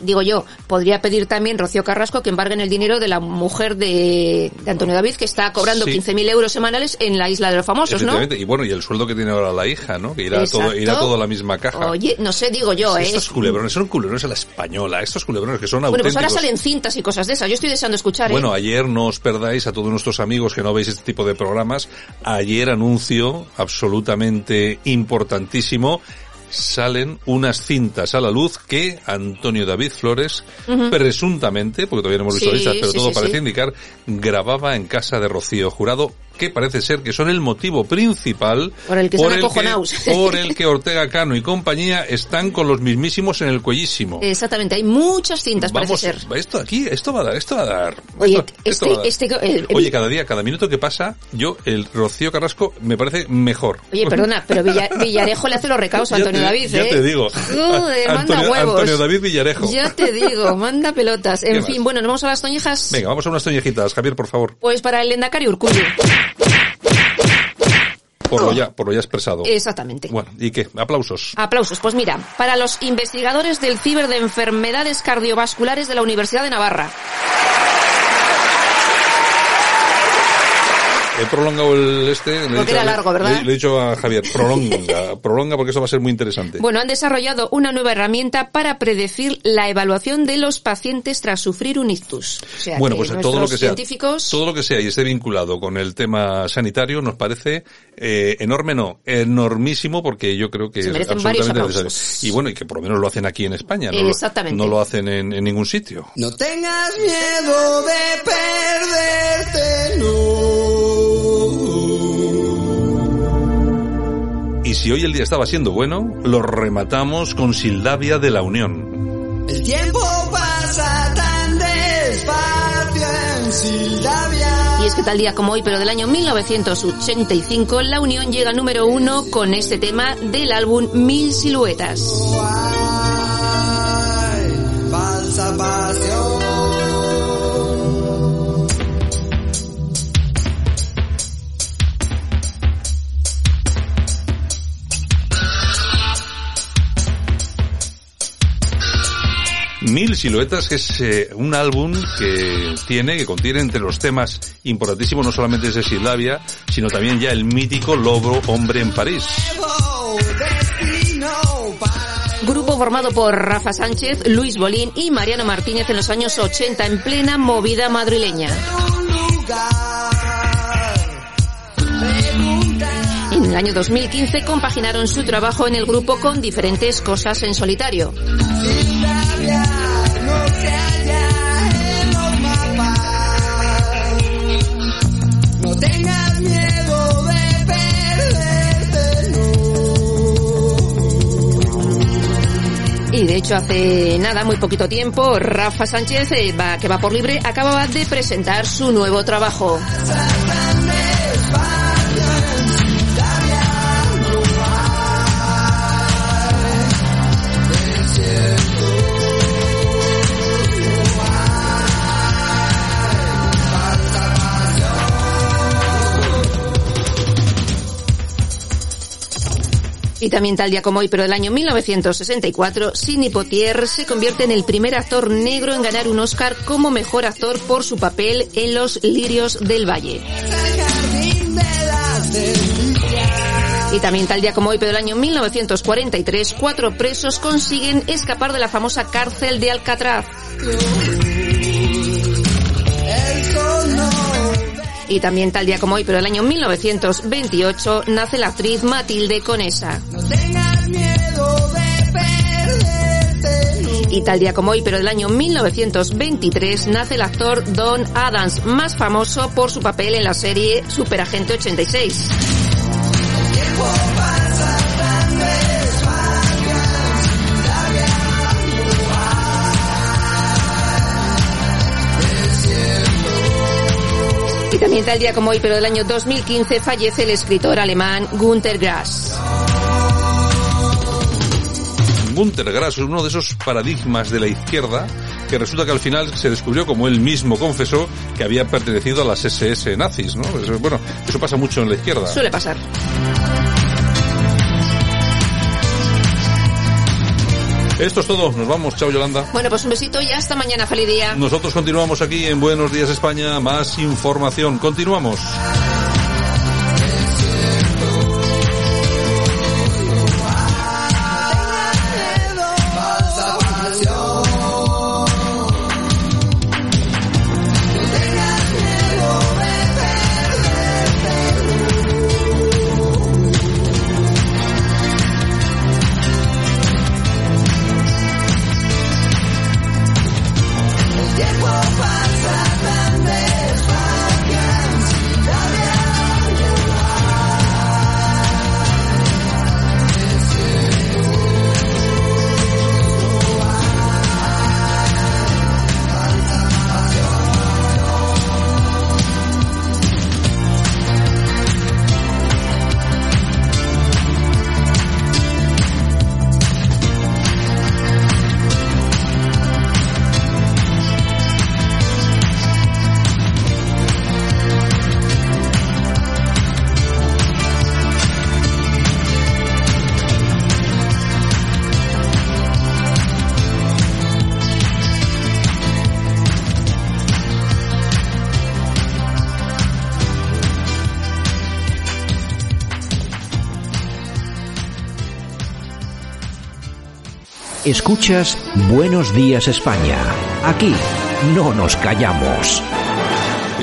digo, yo, podría pedir también Rocío Carrasco que embarguen el dinero de la mujer de, de Antonio David que está cobrando Sí. 15.000 euros semanales en la isla de los famosos, ¿no? Y bueno, y el sueldo que tiene ahora la hija, ¿no? Que irá todo, irá todo a la misma caja. Oye, no sé, digo yo, ¿eh? Estos culebrones son culebrones a la española, estos culebrones que son Bueno, pues auténticos. ahora salen cintas y cosas de esas. Yo estoy deseando escuchar, ¿eh? Bueno, ayer no os perdáis a todos nuestros amigos que no veis este tipo de programas. Ayer anuncio absolutamente importantísimo. Salen unas cintas a la luz que Antonio David Flores, presuntamente, porque todavía no hemos visto Sí, listas, pero sí, todo sí, parece indicar, grababa en casa de Rocío Jurado, que parece ser que son el motivo principal Por el que están acojonados. por el que Ortega Cano y compañía están con los mismísimos en el cuellísimo. Exactamente, hay muchas cintas, Vamos, parece ser. esto aquí, esto va a dar, esto va a dar. Oye, esto- esto va a dar. este, este, el- el- Oye, cada día, cada minuto que pasa, yo, el Rocío Carrasco, me parece mejor. Oye, perdona, pero Villa- Villarejo le hace los recaos a Ya Antonio te- David, ya ¿eh? te digo. Manda Antonio, huevos. Antonio David Villarejo. Ya te digo, manda pelotas. ¿Qué En más? fin, bueno, nos vamos a las toñejas. Venga, vamos a unas toñejitas, Javier, por favor. Pues para el Endacari Urcullo. Por lo ya, por lo ya expresado. Exactamente. Bueno, ¿y qué? Aplausos. Aplausos. Pues mira, para los investigadores del ciber de enfermedades cardiovasculares de la Universidad de Navarra. He prolongado el este. Porque dicho- era largo, ¿verdad? Le, le he dicho a Javier, prolonga, prolonga porque eso va a ser muy interesante. Bueno, han desarrollado una nueva herramienta para predecir la evaluación de los pacientes tras sufrir un ictus. O sea, Bueno, pues todo lo que sea, científicos todo lo que sea y esté vinculado con el tema sanitario nos parece eh, enorme, no, enormísimo porque yo creo que Se es absolutamente necesario. Y bueno, y que por lo menos lo hacen aquí en España, no, Exactamente. no lo hacen en, en ningún sitio. No tengas miedo de perderte, no. Y si hoy el día estaba siendo bueno, lo rematamos con Sildavia de la Unión. El tiempo pasa tan despacio en Sildavia. Y es que tal día como hoy, pero del año 1985, la Unión llega al número uno con este tema del álbum Mil Siluetas. Siluetas, que es eh, un álbum que tiene, que contiene entre los temas importantísimos, no solamente de Sildavia, sino también ya el mítico Lobo Hombre en París. Grupo formado por Rafa Sánchez, Luis Bolín y Mariano Martínez en los años 80 en plena movida madrileña. En el año 2015 compaginaron su trabajo en el grupo con diferentes cosas en solitario. Y de hecho hace nada, muy poquito tiempo, Rafa Sánchez, eh, va- que va por libre, acababa de presentar su nuevo trabajo. Y también tal día como hoy, pero del año 1964, Sidney Poitier se convierte en el primer actor negro en ganar un Oscar como mejor actor por su papel en Los Lirios del Valle. Y también tal día como hoy, pero del año 1943, cuatro presos consiguen escapar de la famosa cárcel de Alcatraz. Y también tal día como hoy, pero del año 1928, nace la actriz Matilde Conesa. Y tal día como hoy, pero del año 1923, nace el actor Don Adams, más famoso por su papel en la serie Superagente 86. Y también tal día como hoy, pero del año 2015, fallece el escritor alemán Günter Grass. Günter Grass es uno de esos paradigmas de la izquierda que resulta que al final se descubrió, como él mismo confesó, que había pertenecido a las SS nazis, ¿no? Eso, bueno, eso pasa mucho en la izquierda. Suele pasar. Esto es todo, nos vamos, chao Yolanda. Bueno, pues un besito y hasta mañana, feliz día. Nosotros continuamos aquí en Buenos Días España, más información, continuamos. Escuchas Buenos Días España. Aquí no nos callamos.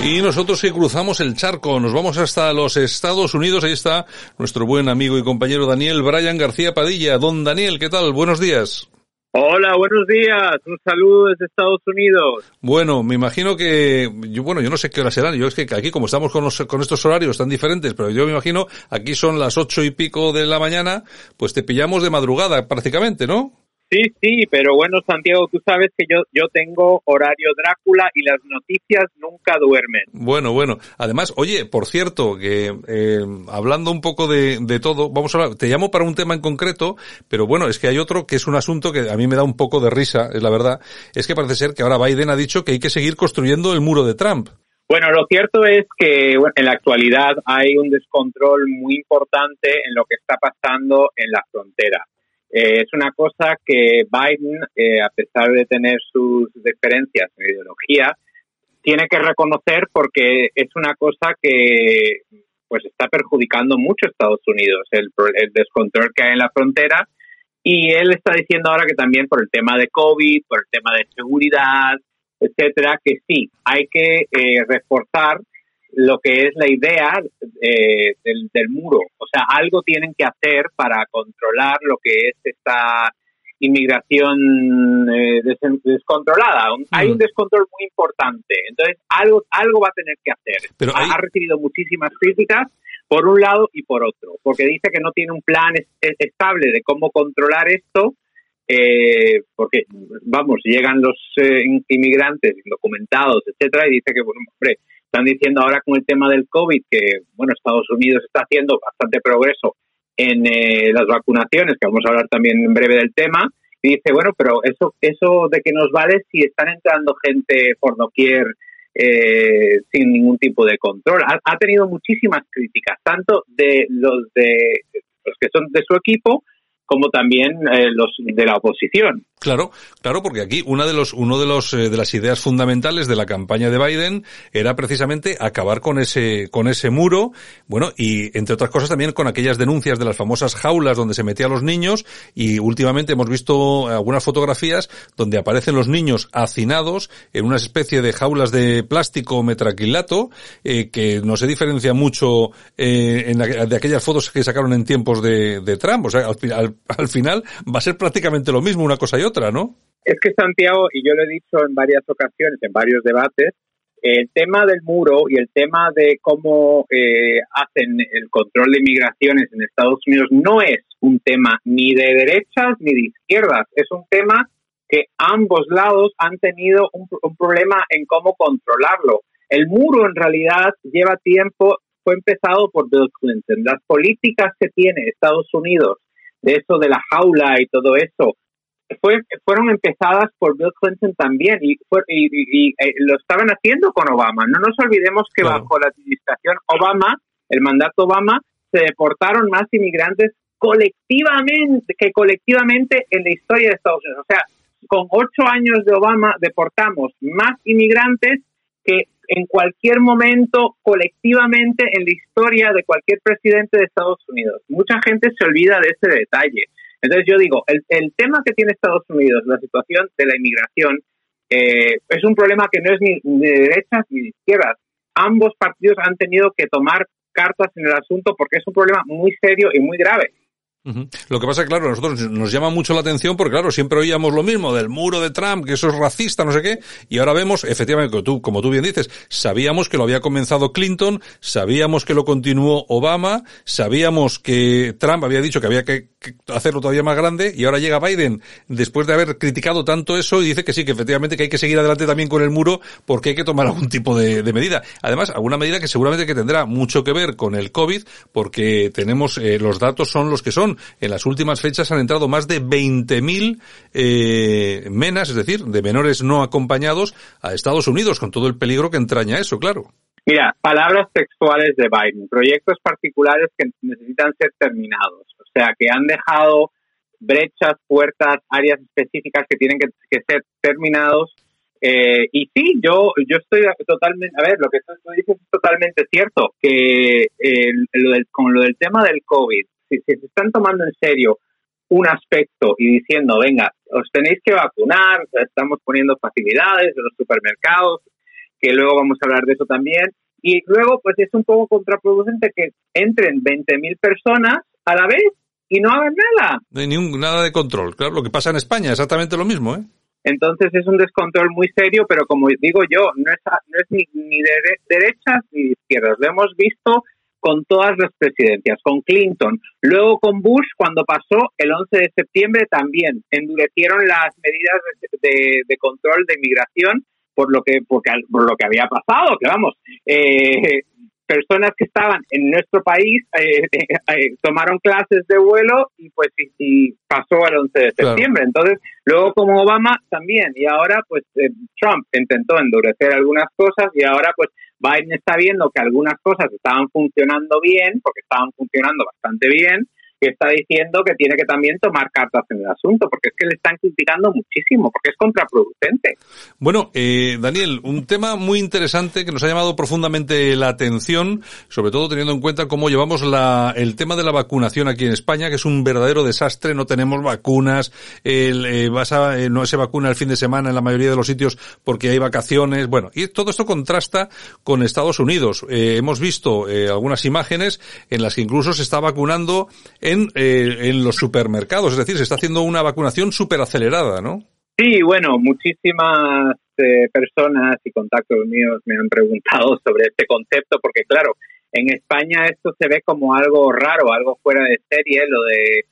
Y nosotros que cruzamos el charco, nos vamos hasta los Estados Unidos. Ahí está nuestro buen amigo y compañero Daniel Brian García Padilla. Don Daniel, ¿qué tal? Buenos días. Hola, buenos días. Un saludo desde Estados Unidos. Bueno, me imagino que, yo, bueno, yo no sé qué hora serán. Yo es que aquí, como estamos con, los, con estos horarios tan diferentes, pero yo me imagino, aquí son las ocho y pico de la mañana, pues te pillamos de madrugada prácticamente, ¿no? Sí, sí, pero bueno, Santiago, tú sabes que yo, yo tengo horario Drácula y las noticias nunca duermen. Bueno, bueno. Además, oye, por cierto, que eh, hablando un poco de, de todo, vamos a hablar, te llamo para un tema en concreto, pero bueno, es que hay otro que es un asunto que a mí me da un poco de risa, es la verdad, es que parece ser que ahora Biden ha dicho que hay que seguir construyendo el muro de Trump. Bueno, lo cierto es que bueno, en la actualidad hay un descontrol muy importante en lo que está pasando en la frontera. Eh, es una cosa que Biden, eh, a pesar de tener sus diferencias en ideología, tiene que reconocer porque es una cosa que pues está perjudicando mucho a Estados Unidos, el, el descontrol que hay en la frontera. Y él está diciendo ahora que también por el tema de COVID, por el tema de seguridad, etcétera, que sí, hay que eh, reforzar lo que es la idea eh, del, del, muro. O sea, algo tienen que hacer para controlar lo que es esta inmigración eh, des descontrolada. Mm. Hay un descontrol muy importante. Entonces, algo, algo va a tener que hacer. Pero hay... ha, recibido muchísimas críticas por un lado y por otro, porque dice que no tiene un plan es, es, estable de cómo controlar esto. Eh, porque, vamos, llegan los eh, inmigrantes indocumentados, etcétera, y dice que, bueno, hombre, están diciendo ahora con el tema del COVID que, bueno, Estados Unidos está haciendo bastante progreso en eh, las vacunaciones, que vamos a hablar también en breve del tema, y dice, bueno, pero eso, eso de que nos vale si están entrando gente por doquier eh, sin ningún tipo de control. Ha, ha, tenido muchísimas críticas, tanto de los de los que son de su equipo como también eh, los de la oposición. Claro, claro, porque aquí una de los, uno de los eh, de las ideas fundamentales de la campaña de Biden era precisamente acabar con ese con ese muro, bueno, y entre otras cosas también con aquellas denuncias de las famosas jaulas donde se metían los niños y últimamente hemos visto algunas fotografías donde aparecen los niños hacinados en una especie de jaulas de plástico metraquilato eh, que no se diferencia mucho eh, en de aquellas fotos que sacaron en tiempos de, de Trump, o sea, al, al, al final va a ser prácticamente lo mismo una cosa y otra, ¿no? Es que Santiago, y yo lo he dicho en varias ocasiones, en varios debates, el tema del muro y el tema de cómo eh, hacen el control de inmigraciones en Estados Unidos no es un tema ni de derechas ni de izquierdas, es un tema que ambos lados han tenido un, un problema en cómo controlarlo. El muro en realidad lleva tiempo, fue empezado por Bill Clinton. Las políticas que tiene Estados Unidos de eso de la jaula y todo eso fue, fueron empezadas por Bill Clinton también y, y, eh, lo estaban haciendo con Obama. No nos olvidemos que bajo la administración Obama, el mandato Obama, se deportaron más inmigrantes colectivamente que colectivamente en la historia de Estados Unidos. O sea, con ocho años de Obama deportamos más inmigrantes que en cualquier momento colectivamente en la historia de cualquier presidente de Estados Unidos. Mucha gente se olvida de ese detalle. Entonces yo digo, el, tema que tiene Estados Unidos, la situación de la inmigración, eh, es un problema que no es ni de derechas ni de izquierdas. Ambos partidos han tenido que tomar cartas en el asunto porque es un problema muy serio y muy grave. Lo que pasa claro, a nosotros nos llama mucho la atención porque, claro, siempre oíamos lo mismo del muro de Trump, que eso es racista, no sé qué, y ahora vemos, efectivamente, como tú, bien dices, sabíamos que lo había comenzado Clinton, sabíamos que lo continuó Obama, sabíamos que Trump había dicho que había que, hacerlo todavía más grande, y ahora llega Biden, después de haber criticado tanto eso, y dice que sí, que efectivamente que hay que seguir adelante también con el muro porque hay que tomar algún tipo de, medida. Además, alguna medida que seguramente que tendrá mucho que ver con el COVID, porque tenemos, eh, los datos son los que son, en las últimas fechas han entrado más de 20.000 eh, menas, es decir, de menores no acompañados a Estados Unidos, con todo el peligro que entraña eso, claro. Mira, palabras textuales de Biden, proyectos particulares que necesitan ser terminados, o sea, que han dejado brechas, puertas, áreas específicas que tienen que, ser terminados. Eh, y sí, yo yo estoy totalmente, a ver, lo que tú, dices es totalmente cierto, que con lo del tema del COVID, si, se están tomando en serio un aspecto y diciendo, venga, os tenéis que vacunar, estamos poniendo facilidades en los supermercados, que luego vamos a hablar de eso también, y luego pues es un poco contraproducente que entren 20.000 personas a la vez y no hagan nada. No hay nada de control, claro, lo que pasa en España, exactamente lo mismo, ¿eh? Entonces es un descontrol muy serio, pero como digo yo, no es, no es ni, ni de derechas ni de izquierdas. Lo hemos visto con todas las presidencias, con Clinton, luego con Bush cuando pasó el 11 de septiembre también endurecieron las medidas de, control de inmigración por lo que por lo que había pasado, que vamos, eh, personas que estaban en nuestro país eh, eh, tomaron clases de vuelo y pues y, pasó el 11 de septiembre. Entonces, luego como Obama también y ahora pues Trump intentó endurecer algunas cosas y ahora pues Biden está viendo que algunas cosas estaban funcionando bien, porque estaban funcionando bastante bien, está diciendo que tiene que también tomar cartas en el asunto, porque es que le están criticando muchísimo, porque es contraproducente. Bueno, eh, Daniel, un tema muy interesante que nos ha llamado profundamente la atención, sobre todo teniendo en cuenta cómo llevamos la, el tema de la vacunación aquí en España, que es un verdadero desastre, no tenemos vacunas, el, eh, vas a, eh, no se vacuna el fin de semana en la mayoría de los sitios porque hay vacaciones, bueno, y todo esto contrasta con Estados Unidos. Eh, hemos visto algunas imágenes en las que incluso se está vacunando en, eh, en los supermercados. Es decir, se está haciendo una vacunación súper acelerada, ¿no? Sí, bueno, muchísimas eh, personas y contactos míos me han preguntado sobre este concepto, porque claro, en España esto se ve como algo raro, algo fuera de serie, lo de,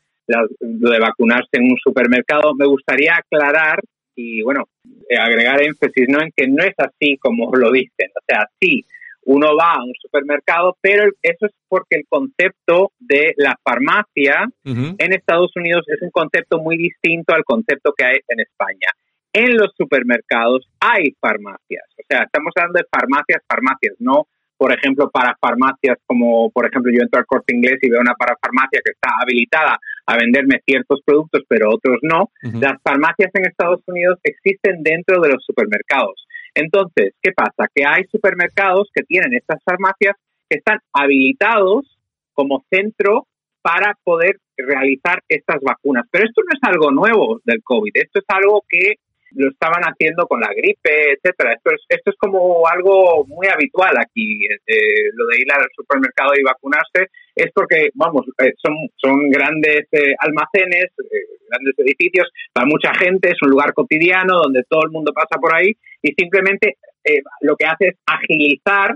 lo de vacunarse en un supermercado. Me gustaría aclarar y, bueno, eh, agregar énfasis ¿no? en que no es así como lo dicen. O sea, sí, uno va a un supermercado, pero eso es porque el concepto de la farmacia en Estados Unidos es un concepto muy distinto al concepto que hay en España. En los supermercados hay farmacias, o sea, estamos hablando de farmacias, farmacias, no, por ejemplo, para farmacias como, por ejemplo, yo entro al corte inglés y veo una parafarmacia que está habilitada a venderme ciertos productos, pero otros no. Las farmacias en Estados Unidos existen dentro de los supermercados. Entonces, ¿qué pasa? Que hay supermercados que tienen estas farmacias que están habilitados como centro para poder realizar estas vacunas. Pero esto no es algo nuevo del COVID, esto es algo que lo estaban haciendo con la gripe, etcétera. Esto es, esto es como algo muy habitual aquí. Eh, lo de ir al supermercado y vacunarse es porque, vamos, eh, son, son grandes eh, almacenes, grandes edificios, para mucha gente, es un lugar cotidiano donde todo el mundo pasa por ahí y simplemente lo que hace es agilizar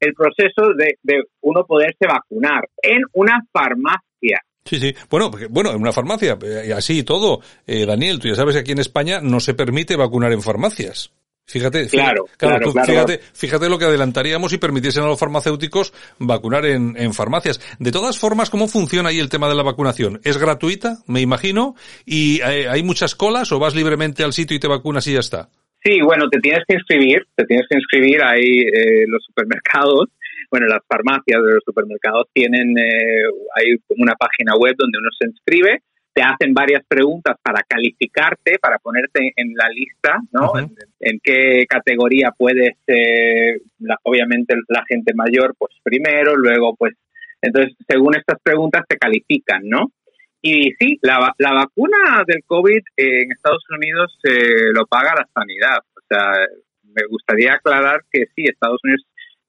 el proceso de uno poderse vacunar en una farmacia. Sí, sí. Bueno, bueno, en una farmacia, eh, así y todo. Eh, Daniel, tú ya sabes que aquí en España no se permite vacunar en farmacias. Fíjate, Claro, fíjate, claro, tú claro. fíjate, fíjate lo que adelantaríamos si permitiesen a los farmacéuticos vacunar en, en farmacias. De todas formas, ¿cómo funciona ahí el tema de la vacunación? ¿Es gratuita, me imagino? ¿Y eh, hay muchas colas o vas libremente al sitio y te vacunas y ya está? Sí, bueno, te tienes que inscribir, te tienes que inscribir ahí eh, los supermercados, bueno, las farmacias de los supermercados tienen, eh, hay como una página web donde uno se inscribe, te hacen varias preguntas para calificarte, para ponerte en la lista, ¿no? en, en qué categoría puedes, eh, la- obviamente la gente mayor, pues primero, luego, pues, entonces, según estas preguntas te califican, ¿no? Y sí, la, la vacuna del COVID eh, en Estados Unidos eh, lo paga la sanidad. O sea, me gustaría aclarar que sí, Estados Unidos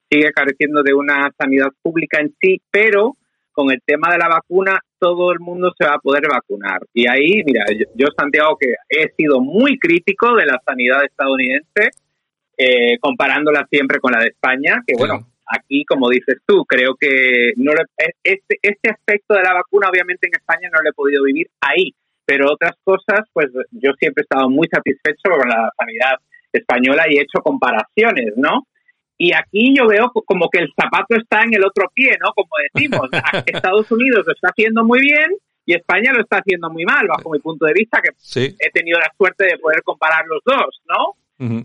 sigue careciendo de una sanidad pública en sí, pero con el tema de la vacuna todo el mundo se va a poder vacunar. Y ahí, mira, yo, yo, Santiago, que he sido muy crítico de la sanidad estadounidense, eh, comparándola siempre con la de España, que bueno, aquí, como dices tú, creo que no le- este, este aspecto de la vacuna, obviamente en España no lo he podido vivir ahí, pero otras cosas, pues yo siempre he estado muy satisfecho con la sanidad española y he hecho comparaciones, ¿no? Y aquí yo veo como que el zapato está en el otro pie, ¿no? Como decimos, Estados Unidos lo está haciendo muy bien y España lo está haciendo muy mal, bajo mi punto de vista, que Sí. he tenido la suerte de poder comparar los dos, ¿no?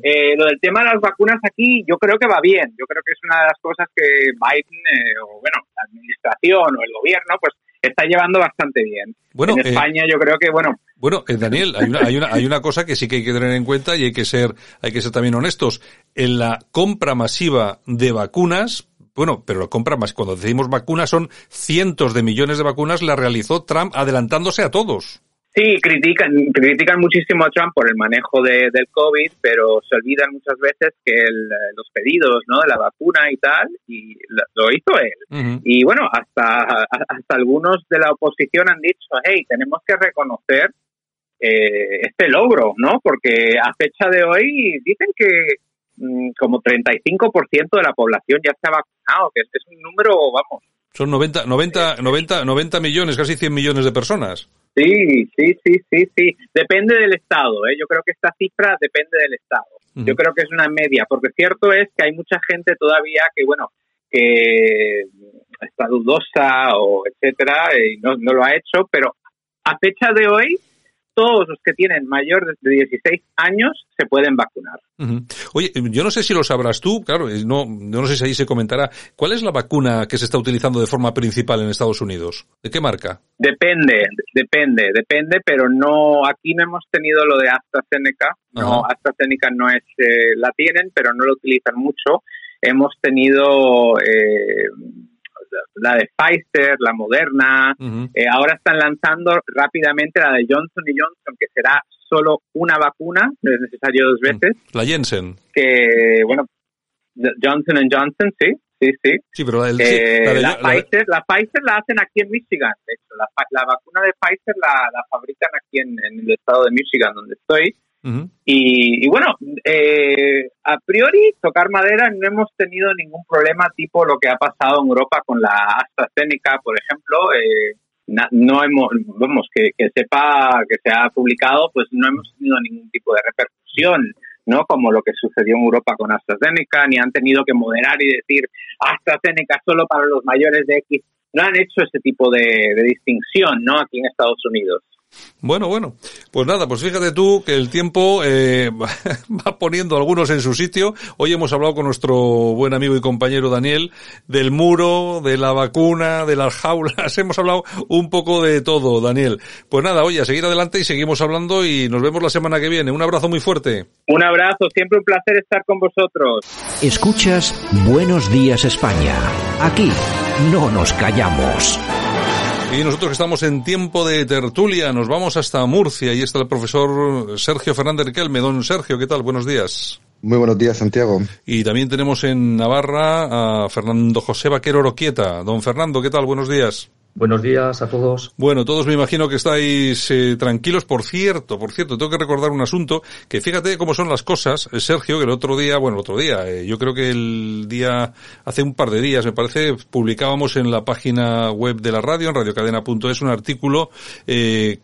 Eh, lo del tema de las vacunas aquí, yo creo que va bien. Yo creo que es una de las cosas que Biden, eh, o bueno, la administración o el gobierno, pues está llevando bastante bien. Bueno, en eh, España yo creo que, bueno, Bueno, eh, Daniel, hay una, hay, una, hay una cosa que sí que hay que tener en cuenta y hay que ser, hay que ser también honestos. En la compra masiva de vacunas, bueno, pero la compra más, cuando decimos vacunas son cientos de millones de vacunas, la realizó Trump adelantándose a todos. Sí, critican, critican muchísimo a Trump por el manejo de, del COVID, pero se olvidan muchas veces que el, eh, los pedidos ¿no? de la vacuna y tal, y lo, hizo él. Y bueno, hasta, hasta algunos de la oposición han dicho, hey, tenemos que reconocer eh, este logro, ¿no? Porque a fecha de hoy dicen que mm, como 35% de la población ya se ha vacunado, que es, es un número, vamos, Son 90, 90, 90, 90 millones, casi 100 millones de personas. Sí, sí, sí, sí, sí. Depende del estado, ¿eh? Yo creo que esta cifra depende del estado. Yo creo que es una media, porque cierto es que hay mucha gente todavía que, bueno, que está dudosa o etcétera, y no, no lo ha hecho, pero a fecha de hoy, todos los que tienen mayor de 16 años se pueden vacunar. Oye, yo no sé si lo sabrás tú, claro, eh, no, yo no sé si ahí se comentará. ¿Cuál es la vacuna que se está utilizando de forma principal en Estados Unidos? ¿De qué marca? Depende, depende, depende, pero no, aquí no hemos tenido lo de AstraZeneca, no, Ajá. AstraZeneca no es, eh, la tienen, pero no lo utilizan mucho. Hemos tenido eh, la de Pfizer, la Moderna, eh, ahora están lanzando rápidamente la de Johnson y Johnson, que será solo una vacuna, no es necesario dos veces, La Jensen. que, bueno, Johnson Johnson, sí, sí, sí. Sí, pero sí, Eh, la de- la, la de- Pfizer, la Pfizer la hacen aquí en Michigan, de hecho. La, vacuna de Pfizer la, fabrican aquí en, en el estado de Michigan, donde estoy. Y, y bueno, eh, a priori, tocar madera, no hemos tenido ningún problema tipo lo que ha pasado en Europa con la AstraZeneca, por ejemplo. Eh, no hemos, vamos, que, sepa que se ha publicado, pues no hemos tenido ningún tipo de repercusión, ¿no? Como lo que sucedió en Europa con AstraZeneca, ni han tenido que moderar y decir AstraZeneca solo para los mayores de X. No han hecho ese tipo de distinción, ¿no? Aquí en Estados Unidos. Bueno, bueno. Pues nada, pues fíjate tú que el tiempo eh, va poniendo algunos en su sitio. Hoy hemos hablado con nuestro buen amigo y compañero Daniel del muro, de la vacuna, de las jaulas. Hemos hablado un poco de todo, Daniel. Pues nada, oye, a seguir adelante y seguimos hablando y nos vemos la semana que viene. Un abrazo muy fuerte. Un abrazo, siempre un placer estar con vosotros. Escuchas Buenos Días España. Aquí no nos callamos. Y nosotros que estamos en tiempo de tertulia, nos vamos hasta Murcia y está el profesor Sergio Fernández Riquelme. Don Sergio, ¿qué tal? Buenos días. Muy buenos días, Santiago. Y también tenemos en Navarra a Fernando José Vaquero Oroquieta. Don Fernando, ¿qué tal? Buenos días. Buenos días a todos. Bueno, todos me imagino que estáis eh, tranquilos. Por cierto, por cierto, tengo que recordar un asunto que fíjate cómo son las cosas, eh, Sergio, que el otro día, bueno, el otro día, eh, yo creo que el día, hace un par de días, me parece, publicábamos en la página web de la radio, en radiocadena.es, un artículo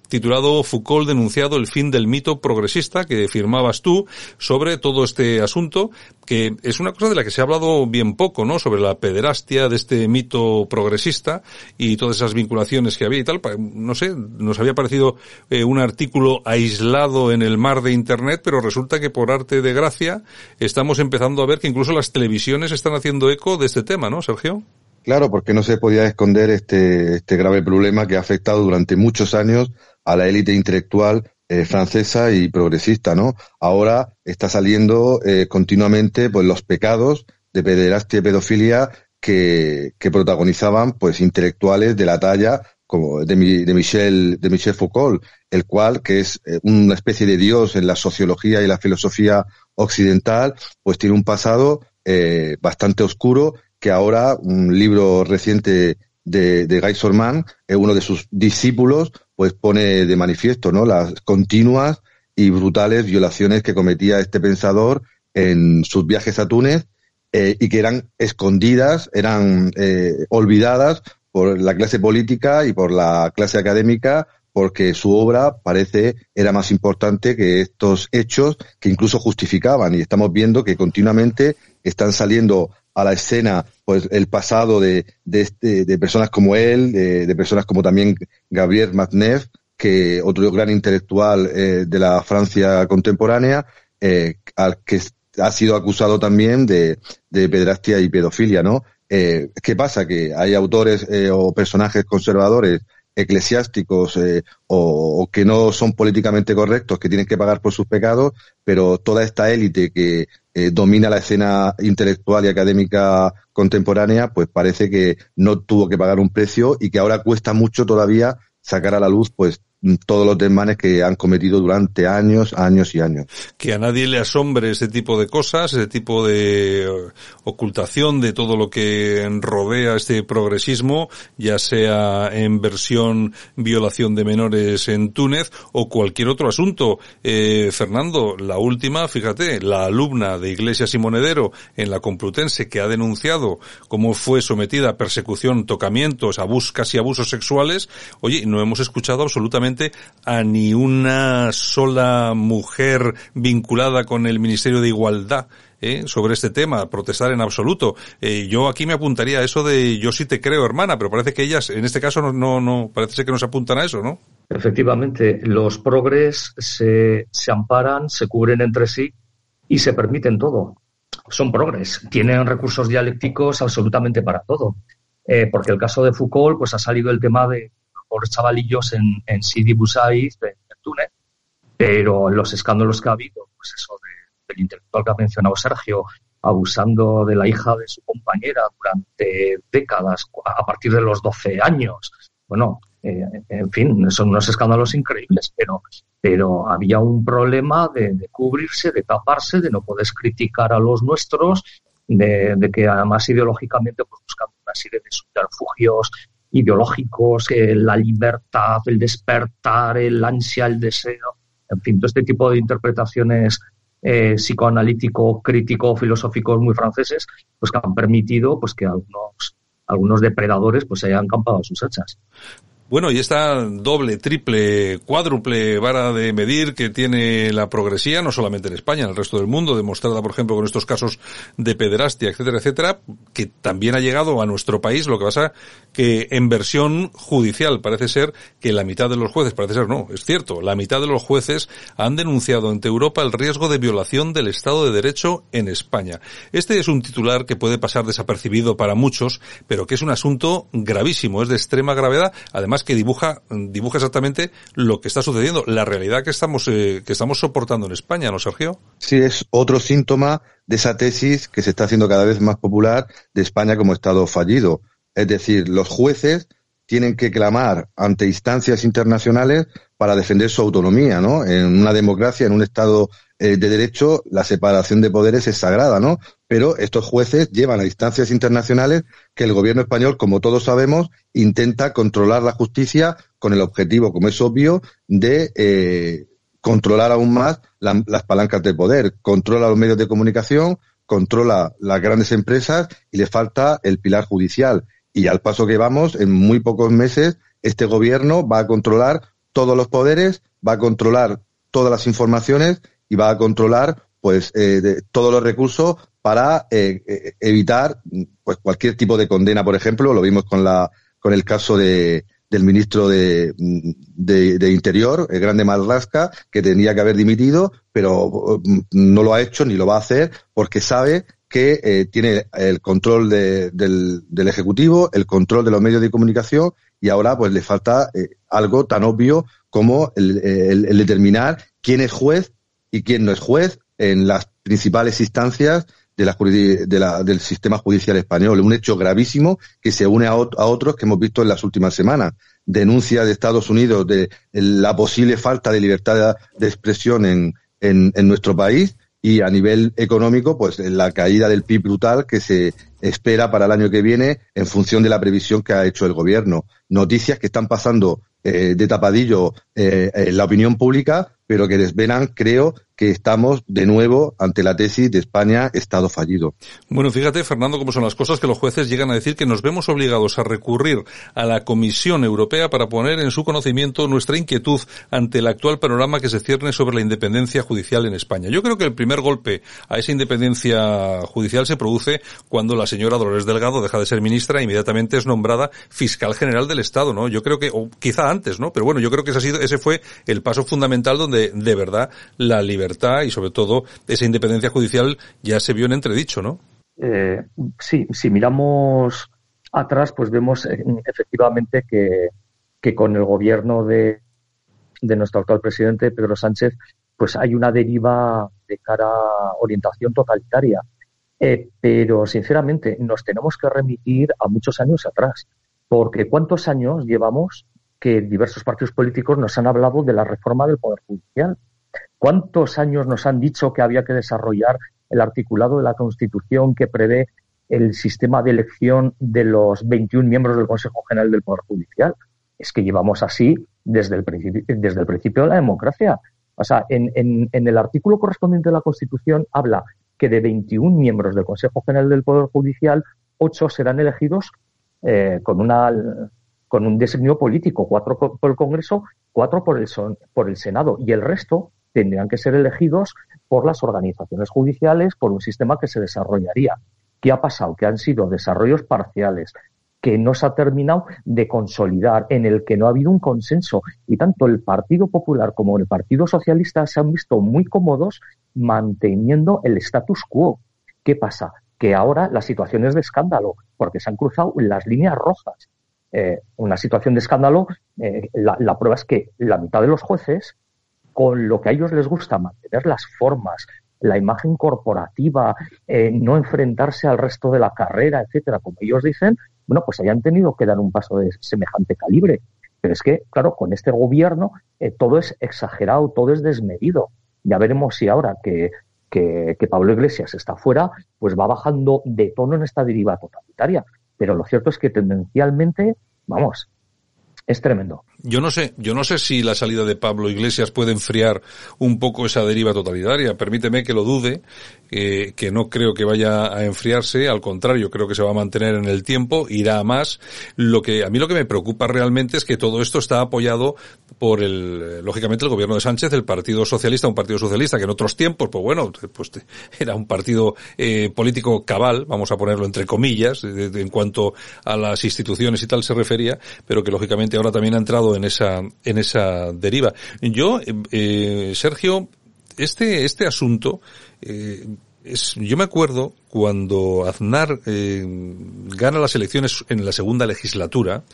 titulado Foucault denunciado el fin del mito progresista que firmabas tú sobre todo este asunto, que es una cosa de la que se ha hablado bien poco, ¿no? Sobre la pederastia de este mito progresista y esas vinculaciones que había y tal. No sé, nos había parecido eh, un artículo aislado en el mar de Internet, pero resulta que por arte de gracia estamos empezando a ver que incluso las televisiones están haciendo eco de este tema, ¿no, Sergio? Claro, porque no se podía esconder este, este grave problema que ha afectado durante muchos años a la élite intelectual eh, francesa y progresista, ¿no? Ahora está saliendo eh, continuamente pues los pecados de pederastia y pedofilia que, protagonizaban pues intelectuales de la talla como de, de, Michel, de Michel Foucault, el cual, que es eh, una especie de dios en la sociología y la filosofía occidental, pues tiene un pasado eh, bastante oscuro que ahora un libro reciente de, de Guy Sorman, eh, uno de sus discípulos, pues pone de manifiesto ¿no? las continuas y brutales violaciones que cometía este pensador en sus viajes a Túnez eh, y que eran escondidas, eran eh, olvidadas por la clase política y por la clase académica, porque su obra parece era más importante que estos hechos que incluso justificaban. Y estamos viendo que continuamente están saliendo a la escena pues el pasado de, de, este, de personas como él, de, personas como también Gabriel Matnev, que otro gran intelectual eh, de la Francia contemporánea, eh, al que ha sido acusado también de, de pedrastia y pedofilia, ¿no? Eh, ¿Qué pasa? Que hay autores eh, o personajes conservadores eclesiásticos eh, o, que no son políticamente correctos, que tienen que pagar por sus pecados, pero toda esta élite que eh, domina la escena intelectual y académica contemporánea, pues parece que no tuvo que pagar un precio y que ahora cuesta mucho todavía sacar a la luz pues todos los desmanes que han cometido durante años, años y años. Que a nadie le asombre ese tipo de cosas, ese tipo de eh, ocultación de todo lo que rodea este progresismo, ya sea en versión violación de menores en Túnez o cualquier otro asunto. Eh, Fernando, la última, fíjate, la alumna de Iglesias y Monedero en la Complutense que ha denunciado cómo fue sometida a persecución, tocamientos, abusos, casi abusos sexuales, oye, no hemos escuchado absolutamente a ni una sola mujer vinculada con el Ministerio de Igualdad ¿eh? sobre este tema, protestar en absoluto. Eh, yo aquí me apuntaría a eso de yo sí te creo, hermana, pero parece que ellas, en este caso, no, no, no parece que no se apuntan a eso, ¿no? Efectivamente, los progres se, se amparan, se cubren entre sí y se permiten todo. Son progres, tienen recursos dialécticos absolutamente para todo. Eh, porque el caso de Foucault, pues ha salido el tema de por chavalillos en, en Sidi Busaiz, en, en, Túnez, pero los escándalos que ha habido, pues eso de, del intelectual que ha mencionado Sergio, abusando de la hija de su compañera durante décadas, a partir de los 12 años. Bueno, eh, en fin, son unos escándalos increíbles, pero, pero había un problema de, de, cubrirse, de taparse, de no poder criticar a los nuestros, de, de que además ideológicamente pues, buscando una serie de subterfugios ideológicos, eh, la libertad, el despertar, el ansia, el deseo, en fin, todo este tipo de interpretaciones eh, psicoanalítico, crítico, filosóficos muy franceses, pues que han permitido pues que algunos algunos depredadores pues se hayan campado sus hachas. Bueno, y esta doble, triple, cuádruple vara de medir que tiene la progresía, no solamente en España, en el resto del mundo, demostrada, por ejemplo, con estos casos de pederastia, etcétera, etcétera, que también ha llegado a nuestro país, lo que pasa que en versión judicial parece ser que la mitad de los jueces, parece ser no, es cierto, la mitad de los jueces han denunciado ante Europa el riesgo de violación del Estado de Derecho en España. Este es un titular que puede pasar desapercibido para muchos, pero que es un asunto gravísimo, es de extrema gravedad, además que dibuja, dibuja exactamente lo que está sucediendo, la realidad que estamos, eh, que estamos soportando en España, ¿no, Sergio? Sí, es otro síntoma de esa tesis que se está haciendo cada vez más popular de España como Estado fallido. Es decir, los jueces tienen que clamar ante instancias internacionales para defender su autonomía, ¿no? En una democracia, en un Estado eh, de derecho, la separación de poderes es sagrada, ¿no? Pero estos jueces llevan a instancias internacionales que el gobierno español, como todos sabemos, intenta controlar la justicia con el objetivo, como es obvio, de eh, controlar aún más las palancas de poder. Controla los medios de comunicación, controla las grandes empresas y le falta el pilar judicial. Y al paso que vamos, en muy pocos meses, este gobierno va a controlar todos los poderes, va a controlar todas las informaciones y va a controlar pues eh, todos los recursos para eh, eh, evitar pues cualquier tipo de condena, por ejemplo, lo vimos con la con el caso de del ministro de, de, Interior, el grande Malrasca, que tenía que haber dimitido, pero mm, no lo ha hecho ni lo va a hacer porque sabe que eh, tiene el control del, del, Ejecutivo, el control de los medios de comunicación y ahora pues le falta algo tan obvio como el, determinar quién es juez y quién no es juez en las principales instancias de la, de la, del sistema judicial español. Un hecho gravísimo que se une a, otros que hemos visto en las últimas semanas. Denuncia de Estados Unidos de la posible falta de libertad de expresión en, en, en nuestro país y a nivel económico, pues la caída del PIB brutal que se espera para el año que viene en función de la previsión que ha hecho el gobierno. Noticias que están pasando eh, de tapadillo eh, en la opinión pública, pero que desvelan, creo, que estamos de nuevo ante la tesis de España Estado fallido. Bueno, fíjate, Fernando, cómo son las cosas que los jueces llegan a decir que nos vemos obligados a recurrir a la Comisión Europea para poner en su conocimiento nuestra inquietud ante el actual panorama que se cierne sobre la independencia judicial en España. Yo creo que el primer golpe a esa independencia judicial se produce cuando la señora Dolores Delgado deja de ser ministra e inmediatamente es nombrada fiscal general del Estado, ¿no? Yo creo que, o quizá antes, ¿no? Pero bueno, yo creo que ese, ha sido, ese fue el paso fundamental donde de verdad la libertad y sobre todo esa independencia judicial ya se vio en entredicho, ¿no? Eh, sí, si miramos atrás, pues vemos eh, efectivamente que, que, con el gobierno de, de nuestro actual presidente, Pedro Sánchez, pues hay una deriva de cara a orientación totalitaria. Eh, pero sinceramente nos tenemos que remitir a muchos años atrás, porque ¿cuántos años llevamos que diversos partidos políticos nos han hablado de la reforma del Poder Judicial? ¿Cuántos años nos han dicho que había que desarrollar el articulado de la Constitución que prevé el sistema de elección de los 21 miembros del Consejo General del Poder Judicial? Es que llevamos así desde el principio, desde el principio de la democracia. O sea, en, el artículo correspondiente de la Constitución habla que de 21 miembros del Consejo General del Poder Judicial, 8 serán elegidos eh, con, una, con un designio político, cuatro por el Congreso, cuatro por el, por el Senado y el resto tendrían que ser elegidos por las organizaciones judiciales por un sistema que se desarrollaría. ¿Qué ha pasado? Que han sido desarrollos parciales, que no se ha terminado de consolidar, en el que no ha habido un consenso. Y tanto el Partido Popular como el Partido Socialista se han visto muy cómodos manteniendo el status quo. ¿Qué pasa? Que ahora la situación es de escándalo, porque se han cruzado las líneas rojas. Eh, una situación de escándalo, eh, la prueba es que la mitad de los jueces con lo que a ellos les gusta, mantener las formas, la imagen corporativa, eh, no enfrentarse al resto de la carrera, etcétera, como ellos dicen, bueno, pues hayan tenido que dar un paso de semejante calibre. Pero es que, claro, con este gobierno todo es exagerado, todo es desmedido. Ya veremos si ahora que, que, que Pablo Iglesias está fuera, pues va bajando de tono en esta deriva totalitaria. Pero lo cierto es que tendencialmente, vamos, es tremendo. Yo no sé, yo no sé si la salida de Pablo Iglesias puede enfriar un poco esa deriva totalitaria. Permíteme que lo dude, que no creo que vaya a enfriarse, al contrario, creo que se va a mantener en el tiempo, irá a más. Lo que a mí lo que me preocupa realmente es que todo esto está apoyado por el, lógicamente, el gobierno de Sánchez, el Partido Socialista, un partido socialista que en otros tiempos, pues bueno, pues era un partido eh, político cabal, vamos a ponerlo entre comillas, en cuanto a las instituciones y tal se refería, pero que lógicamente ahora también ha entrado en esa, en esa deriva. Yo, eh, Sergio, este, este asunto, eh, es, yo me acuerdo cuando Aznar eh, gana las elecciones en la segunda legislatura,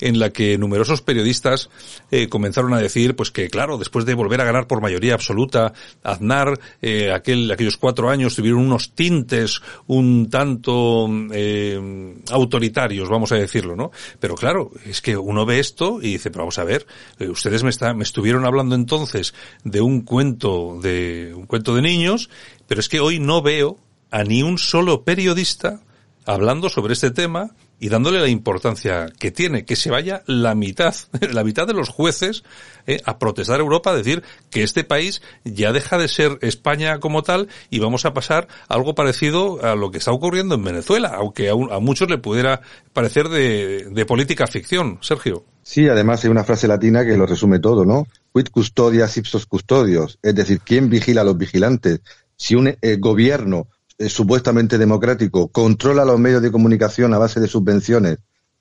en la que numerosos periodistas eh, comenzaron a decir, pues que claro, después de volver a ganar por mayoría absoluta, Aznar, eh, aquel, aquellos cuatro años tuvieron unos tintes un tanto eh, autoritarios, vamos a decirlo, ¿no? Pero claro, es que uno ve esto y dice, pero vamos a ver, eh, ustedes me, está, me estuvieron hablando entonces de un cuento de un cuento de niños, pero es que hoy no veo a ni un solo periodista hablando sobre este tema y dándole la importancia que tiene, que se vaya la mitad, la mitad de los jueces eh, a protestar a Europa, a decir que este país ya deja de ser España como tal y vamos a pasar algo parecido a lo que está ocurriendo en Venezuela, aunque a, a muchos le pudiera parecer de, de, política ficción. Sergio. Sí, además hay una frase latina que lo resume todo, ¿no? Quid custodias ipsos custodios, es decir, ¿quién vigila a los vigilantes? Si un eh, gobierno eh, supuestamente democrático controla los medios de comunicación a base de subvenciones,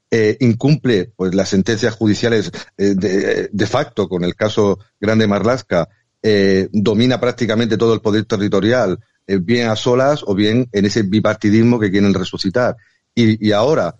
eh, incumple pues las sentencias judiciales eh, de, facto con el caso Grande Marlasca, domina prácticamente todo el poder territorial, bien a solas o bien en ese bipartidismo que quieren resucitar. Y ahora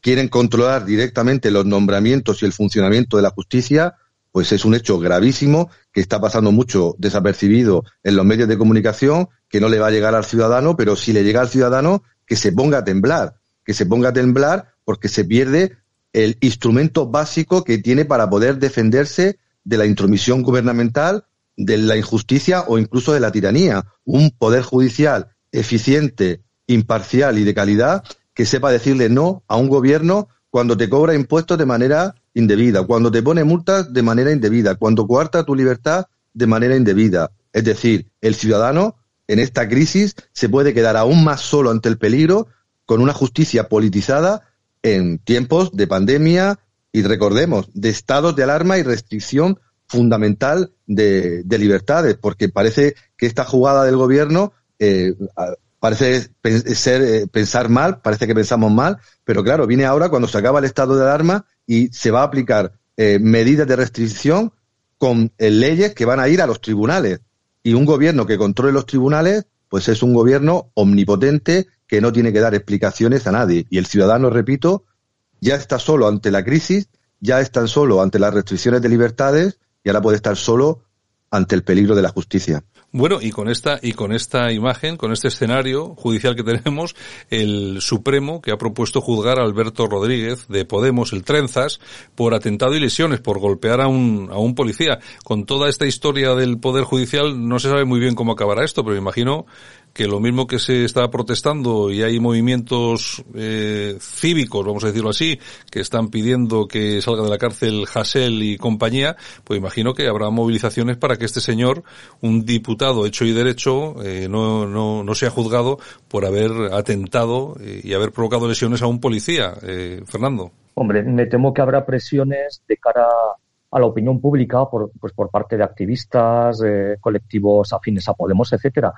quieren controlar directamente los nombramientos y el funcionamiento de la justicia, pues es un hecho gravísimo que está pasando mucho desapercibido en los medios de comunicación que no le va a llegar al ciudadano, pero si le llega al ciudadano, que se ponga a temblar, que se ponga a temblar porque se pierde el instrumento básico que tiene para poder defenderse de la intromisión gubernamental, de la injusticia o incluso de la tiranía. Un poder judicial eficiente, imparcial y de calidad que sepa decirle no a un gobierno cuando te cobra impuestos de manera indebida, cuando te pone multas de manera indebida, cuando coarta tu libertad de manera indebida. Es decir, el ciudadano en esta crisis se puede quedar aún más solo ante el peligro con una justicia politizada en tiempos de pandemia y recordemos, de estados de alarma y restricción fundamental de, de libertades, porque parece que esta jugada del gobierno eh, parece ser eh, pensar mal, parece que pensamos mal, pero claro, viene ahora cuando se acaba el estado de alarma y se va a aplicar eh, medidas de restricción con eh, leyes que van a ir a los tribunales y un gobierno que controle los tribunales, pues es un gobierno omnipotente que no tiene que dar explicaciones a nadie. Y el ciudadano, repito, ya está solo ante la crisis, ya está solo ante las restricciones de libertades y ahora puede estar solo ante el peligro de la justicia. Bueno, y con esta y con esta imagen, con este escenario judicial que tenemos, el Supremo que ha propuesto juzgar a Alberto Rodríguez de Podemos, el Trenzas, por atentado y lesiones, por golpear a un a un policía. Con toda esta historia del poder judicial no se sabe muy bien cómo acabará esto, pero me imagino que lo mismo que se está protestando y hay movimientos eh, cívicos, vamos a decirlo así, que están pidiendo que salga de la cárcel Hassel y compañía, pues imagino que habrá movilizaciones para que este señor, un diputado hecho y derecho, eh, no, no, no sea juzgado por haber atentado eh, y haber provocado lesiones a un policía. Eh, Fernando. Hombre, me temo que habrá presiones de cara a la opinión pública por, pues por parte de activistas, eh, colectivos afines a Podemos, etcétera.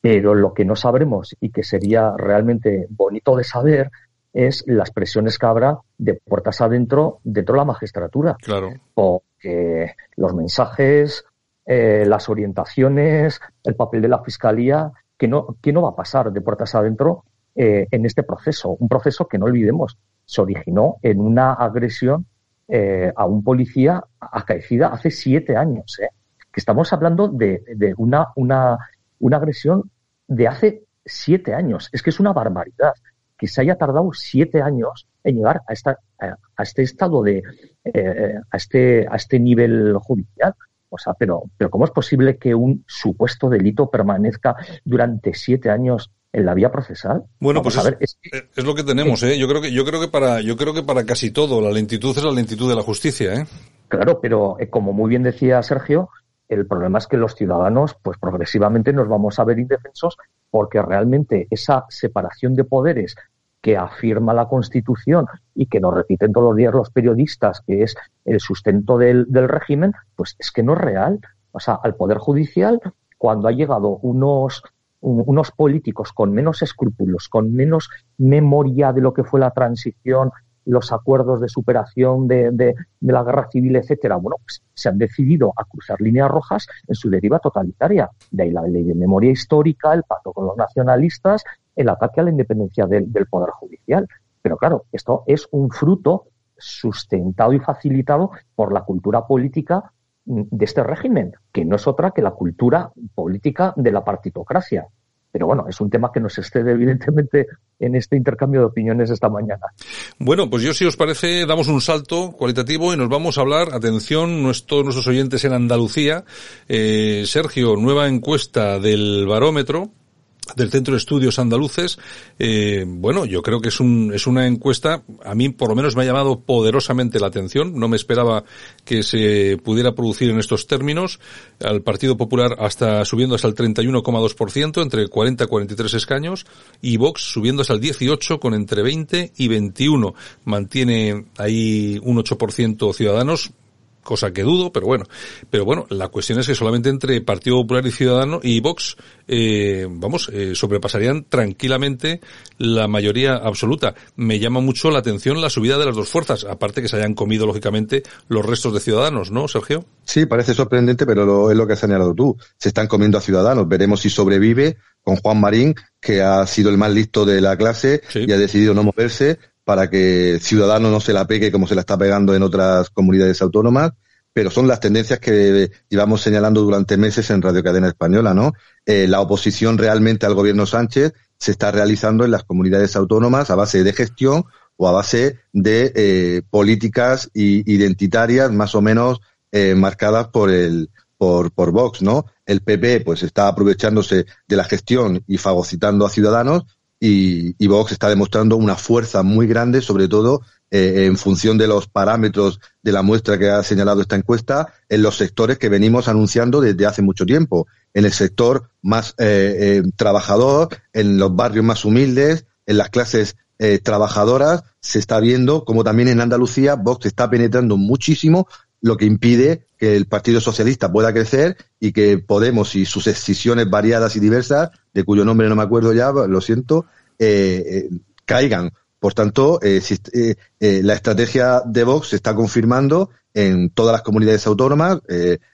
Pero lo que no sabremos y que sería realmente bonito de saber es las presiones que habrá de puertas adentro dentro de la magistratura. Claro. Porque los mensajes, eh, las orientaciones, el papel de la fiscalía, que no, que no va a pasar de puertas adentro eh, en este proceso. Un proceso que no olvidemos se originó en una agresión eh, a un policía acaecida hace siete años. ¿eh? Que estamos hablando de, de una, una una agresión de hace siete años. Es que es una barbaridad que se haya tardado siete años en llegar a, esta, a este estado de, eh, a, este, a este nivel judicial. O sea, pero, pero ¿cómo es posible que un supuesto delito permanezca durante siete años en la vía procesal? Bueno, Vamos pues a ver, es, es, es, lo que tenemos, ¿eh? Yo creo que, yo creo que para, yo creo que para casi todo la lentitud es la lentitud de la justicia, ¿eh? Claro, pero eh, como muy bien decía Sergio, el problema es que los ciudadanos, pues progresivamente nos vamos a ver indefensos porque realmente esa separación de poderes que afirma la Constitución y que nos repiten todos los días los periodistas, que es el sustento del, del régimen, pues es que no es real. O sea, al Poder Judicial, cuando ha llegado unos, unos políticos con menos escrúpulos, con menos memoria de lo que fue la transición los acuerdos de superación de, la guerra civil, etcétera, bueno, pues se han decidido a cruzar líneas rojas en su deriva totalitaria. De ahí la ley de memoria histórica, el pacto con los nacionalistas, el ataque a la independencia del, del Poder Judicial. Pero claro, esto es un fruto sustentado y facilitado por la cultura política de este régimen, que no es otra que la cultura política de la partitocracia. Pero bueno, es un tema que nos excede evidentemente en este intercambio de opiniones esta mañana. Bueno, pues yo si os parece damos un salto cualitativo y nos vamos a hablar, atención, nuestros, nuestros oyentes en Andalucía. Eh, Sergio, nueva encuesta del barómetro del Centro de Estudios Andaluces. Eh, bueno, yo creo que es, un, es una encuesta, a mí por lo menos me ha llamado poderosamente la atención. No me esperaba que se pudiera producir en estos términos. Al Partido Popular hasta subiendo hasta el 31,2%, entre 40 y 43 escaños, y Vox subiendo hasta el 18 con entre 20 y 21. Mantiene ahí un 8% ciudadanos, cosa que dudo, pero bueno. Pero bueno, la cuestión es que solamente entre Partido Popular y Ciudadano y Vox, eh, vamos, eh, sobrepasarían tranquilamente la mayoría absoluta. Me llama mucho la atención la subida de las dos fuerzas, aparte que se hayan comido, lógicamente, los restos de Ciudadanos, ¿no, Sergio? Sí, parece sorprendente, pero es lo que has señalado tú. Se están comiendo a Ciudadanos. Veremos si sobrevive con Juan Marín, que ha sido el más listo de la clase y ha decidido no moverse para que Ciudadanos no se la pegue como se la está pegando en otras comunidades autónomas, pero son las tendencias que llevamos señalando durante meses en Radio Cadena Española, ¿no? Eh, la oposición realmente al gobierno Sánchez se está realizando en las comunidades autónomas a base de gestión o a base de eh, políticas identitarias más o menos eh, marcadas por el por, por Vox, ¿no? El PP pues está aprovechándose de la gestión y fagocitando a ciudadanos, y, y, Vox está demostrando una fuerza muy grande, sobre todo eh, en función de los parámetros de la muestra que ha señalado esta encuesta, en los sectores que venimos anunciando desde hace mucho tiempo. En el sector más eh, eh, trabajador, en los barrios más humildes, en las clases trabajadoras, se está viendo como también en Andalucía Vox está penetrando muchísimo lo que impide que el Partido Socialista pueda crecer y que Podemos y sus excisiones variadas y diversas, de cuyo nombre no me acuerdo ya, lo siento, eh, eh, caigan. Por tanto, eh, la estrategia de Vox se está confirmando en todas las comunidades autónomas,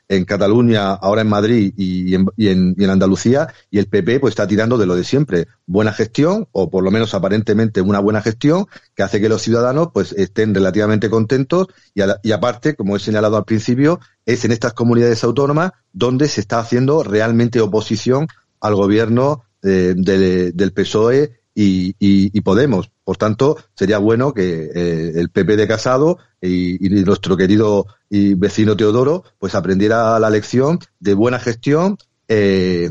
en Cataluña, ahora en Madrid y en, y, en, y en, Andalucía, y el PP pues está tirando de lo de siempre, buena gestión, o por lo menos aparentemente una buena gestión, que hace que los ciudadanos pues estén relativamente contentos, y, y aparte, como he señalado al principio, es en estas comunidades autónomas donde se está haciendo realmente oposición al gobierno eh, de, del PSOE y, y, Podemos. Por tanto, sería bueno que eh, el PP de Casado y, nuestro querido y vecino Teodoro pues aprendiera la lección de buena gestión, eh,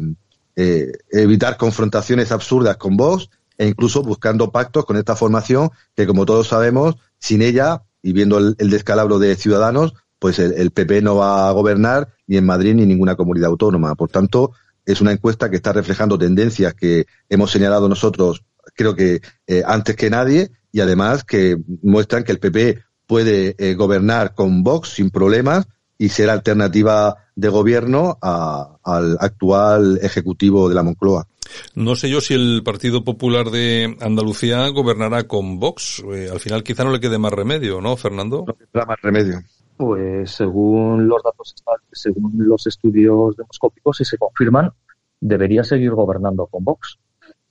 eh, evitar confrontaciones absurdas con Vox e incluso buscando pactos con esta formación que, como todos sabemos, sin ella y viendo el, descalabro de Ciudadanos, pues el, PP no va a gobernar ni en Madrid ni ninguna comunidad autónoma. Por tanto, es una encuesta que está reflejando tendencias que hemos señalado nosotros creo que eh, antes que nadie y además que muestran que el PP puede eh, gobernar con Vox sin problemas y ser alternativa de gobierno al actual ejecutivo de la Moncloa. No sé yo si el Partido Popular de Andalucía gobernará con Vox. Eh, al final quizá no le quede más remedio, ¿no, Fernando? No queda más remedio. Pues según los datos, según los estudios demoscópicos, si se confirman, debería seguir gobernando con Vox.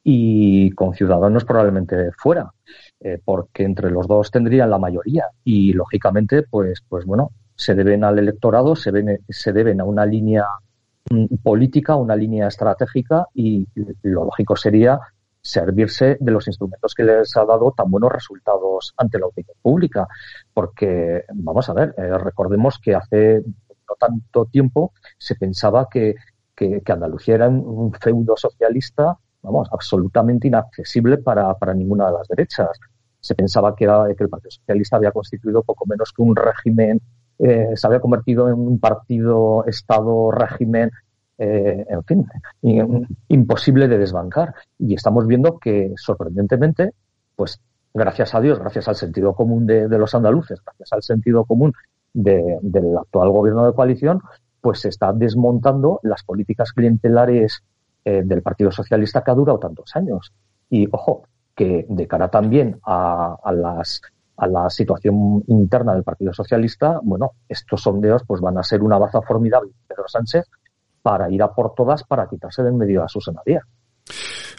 Y con Ciudadanos probablemente fuera, eh, porque entre los dos tendrían la mayoría. Y lógicamente, pues, pues bueno, se deben al electorado, se, ven, se deben a una línea mm, política, una línea estratégica y lo lógico sería servirse de los instrumentos que les ha dado tan buenos resultados ante la opinión pública. Porque, vamos a ver, eh, recordemos que hace no tanto tiempo se pensaba que, que, que Andalucía era un feudo socialista vamos, absolutamente inaccesible para, para ninguna de las derechas. Se pensaba que, era, que el Partido Socialista había constituido poco menos que un régimen, eh, se había convertido en un partido, Estado, régimen, eh, en fin, imposible de desbancar. Y estamos viendo que, sorprendentemente, pues gracias a Dios, gracias al sentido común de, los andaluces, gracias al sentido común de, del actual gobierno de coalición, pues se está desmontando las políticas clientelares eh, del Partido Socialista que ha durado tantos años. Y ojo, que de cara también a, a, las, a la situación interna del Partido Socialista, bueno, estos sondeos pues van a ser una baza formidable Pedro Sánchez para ir a por todas para quitarse de en medio a Susana Díaz.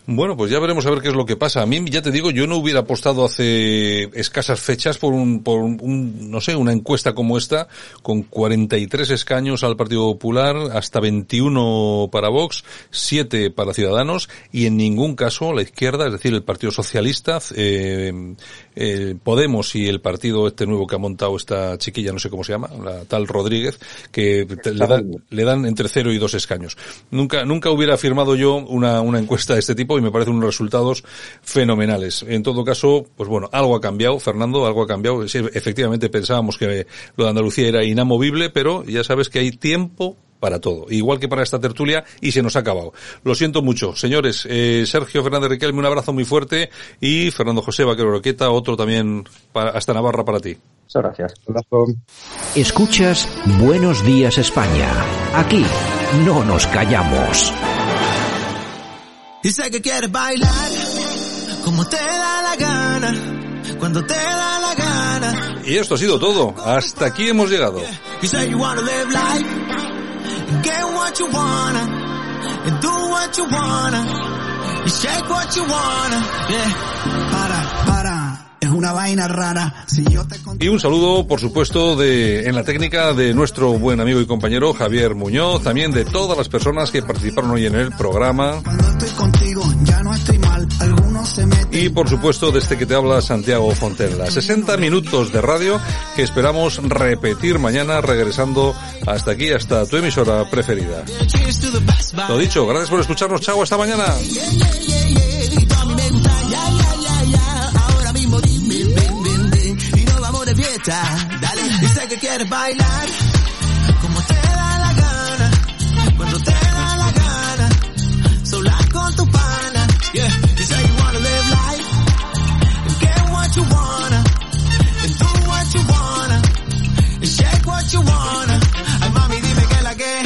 Bueno, pues ya veremos a ver qué es lo que pasa. A mí, ya te digo, yo no hubiera apostado hace escasas fechas por un, por un, no sé, una encuesta como esta, con 43 escaños al Partido Popular, hasta 21 para Vox, 7 para Ciudadanos, y en ningún caso la izquierda, es decir, el Partido Socialista, eh, eh, Podemos y el partido este nuevo que ha montado esta chiquilla, no sé cómo se llama, la tal Rodríguez, que le, dan, le dan entre 0 y 2 escaños. Nunca, nunca hubiera firmado yo una, una encuesta de este tipo y me parecen unos resultados fenomenales. En todo caso, pues bueno, algo ha cambiado, Fernando, algo ha cambiado. Sí, efectivamente pensábamos que lo de Andalucía era inamovible, pero ya sabes que hay tiempo para todo, igual que para esta tertulia, y se nos ha acabado. Lo siento mucho. Señores, eh, Sergio Fernández Riquelme, un abrazo muy fuerte, y Fernando José Vaquero Roqueta, otro también para, hasta Navarra para ti. Muchas gracias. Escuchas Buenos Días España. Aquí no nos callamos. Y sé que quieres bailar como te da la gana, cuando te da la gana. Y esto ha sido todo. Hasta aquí hemos llegado. You say you wanna live life, and get what you wanna, and do what you wanna, y shake what you wanna. Yeah. Para, para. Es una vaina rara. Si yo te Y un saludo, por supuesto, de, en la técnica de nuestro buen amigo y compañero Javier Muñoz, también de todas las personas que participaron hoy en el programa. estoy contigo, ya no estoy mal. Algunos se meten. Y por supuesto, de este que te habla Santiago Fontella. 60 minutos de radio que esperamos repetir mañana regresando hasta aquí, hasta tu emisora preferida. Lo dicho, gracias por escucharnos. Chao, hasta mañana. Fiesta. Dale, sé que quieres bailar como te da la gana, cuando te da la gana, sola con tu pana. Yeah, you say you wanna live life, and get what you wanna, and do what you wanna, and shake what you wanna. Ay mami, dime que la que,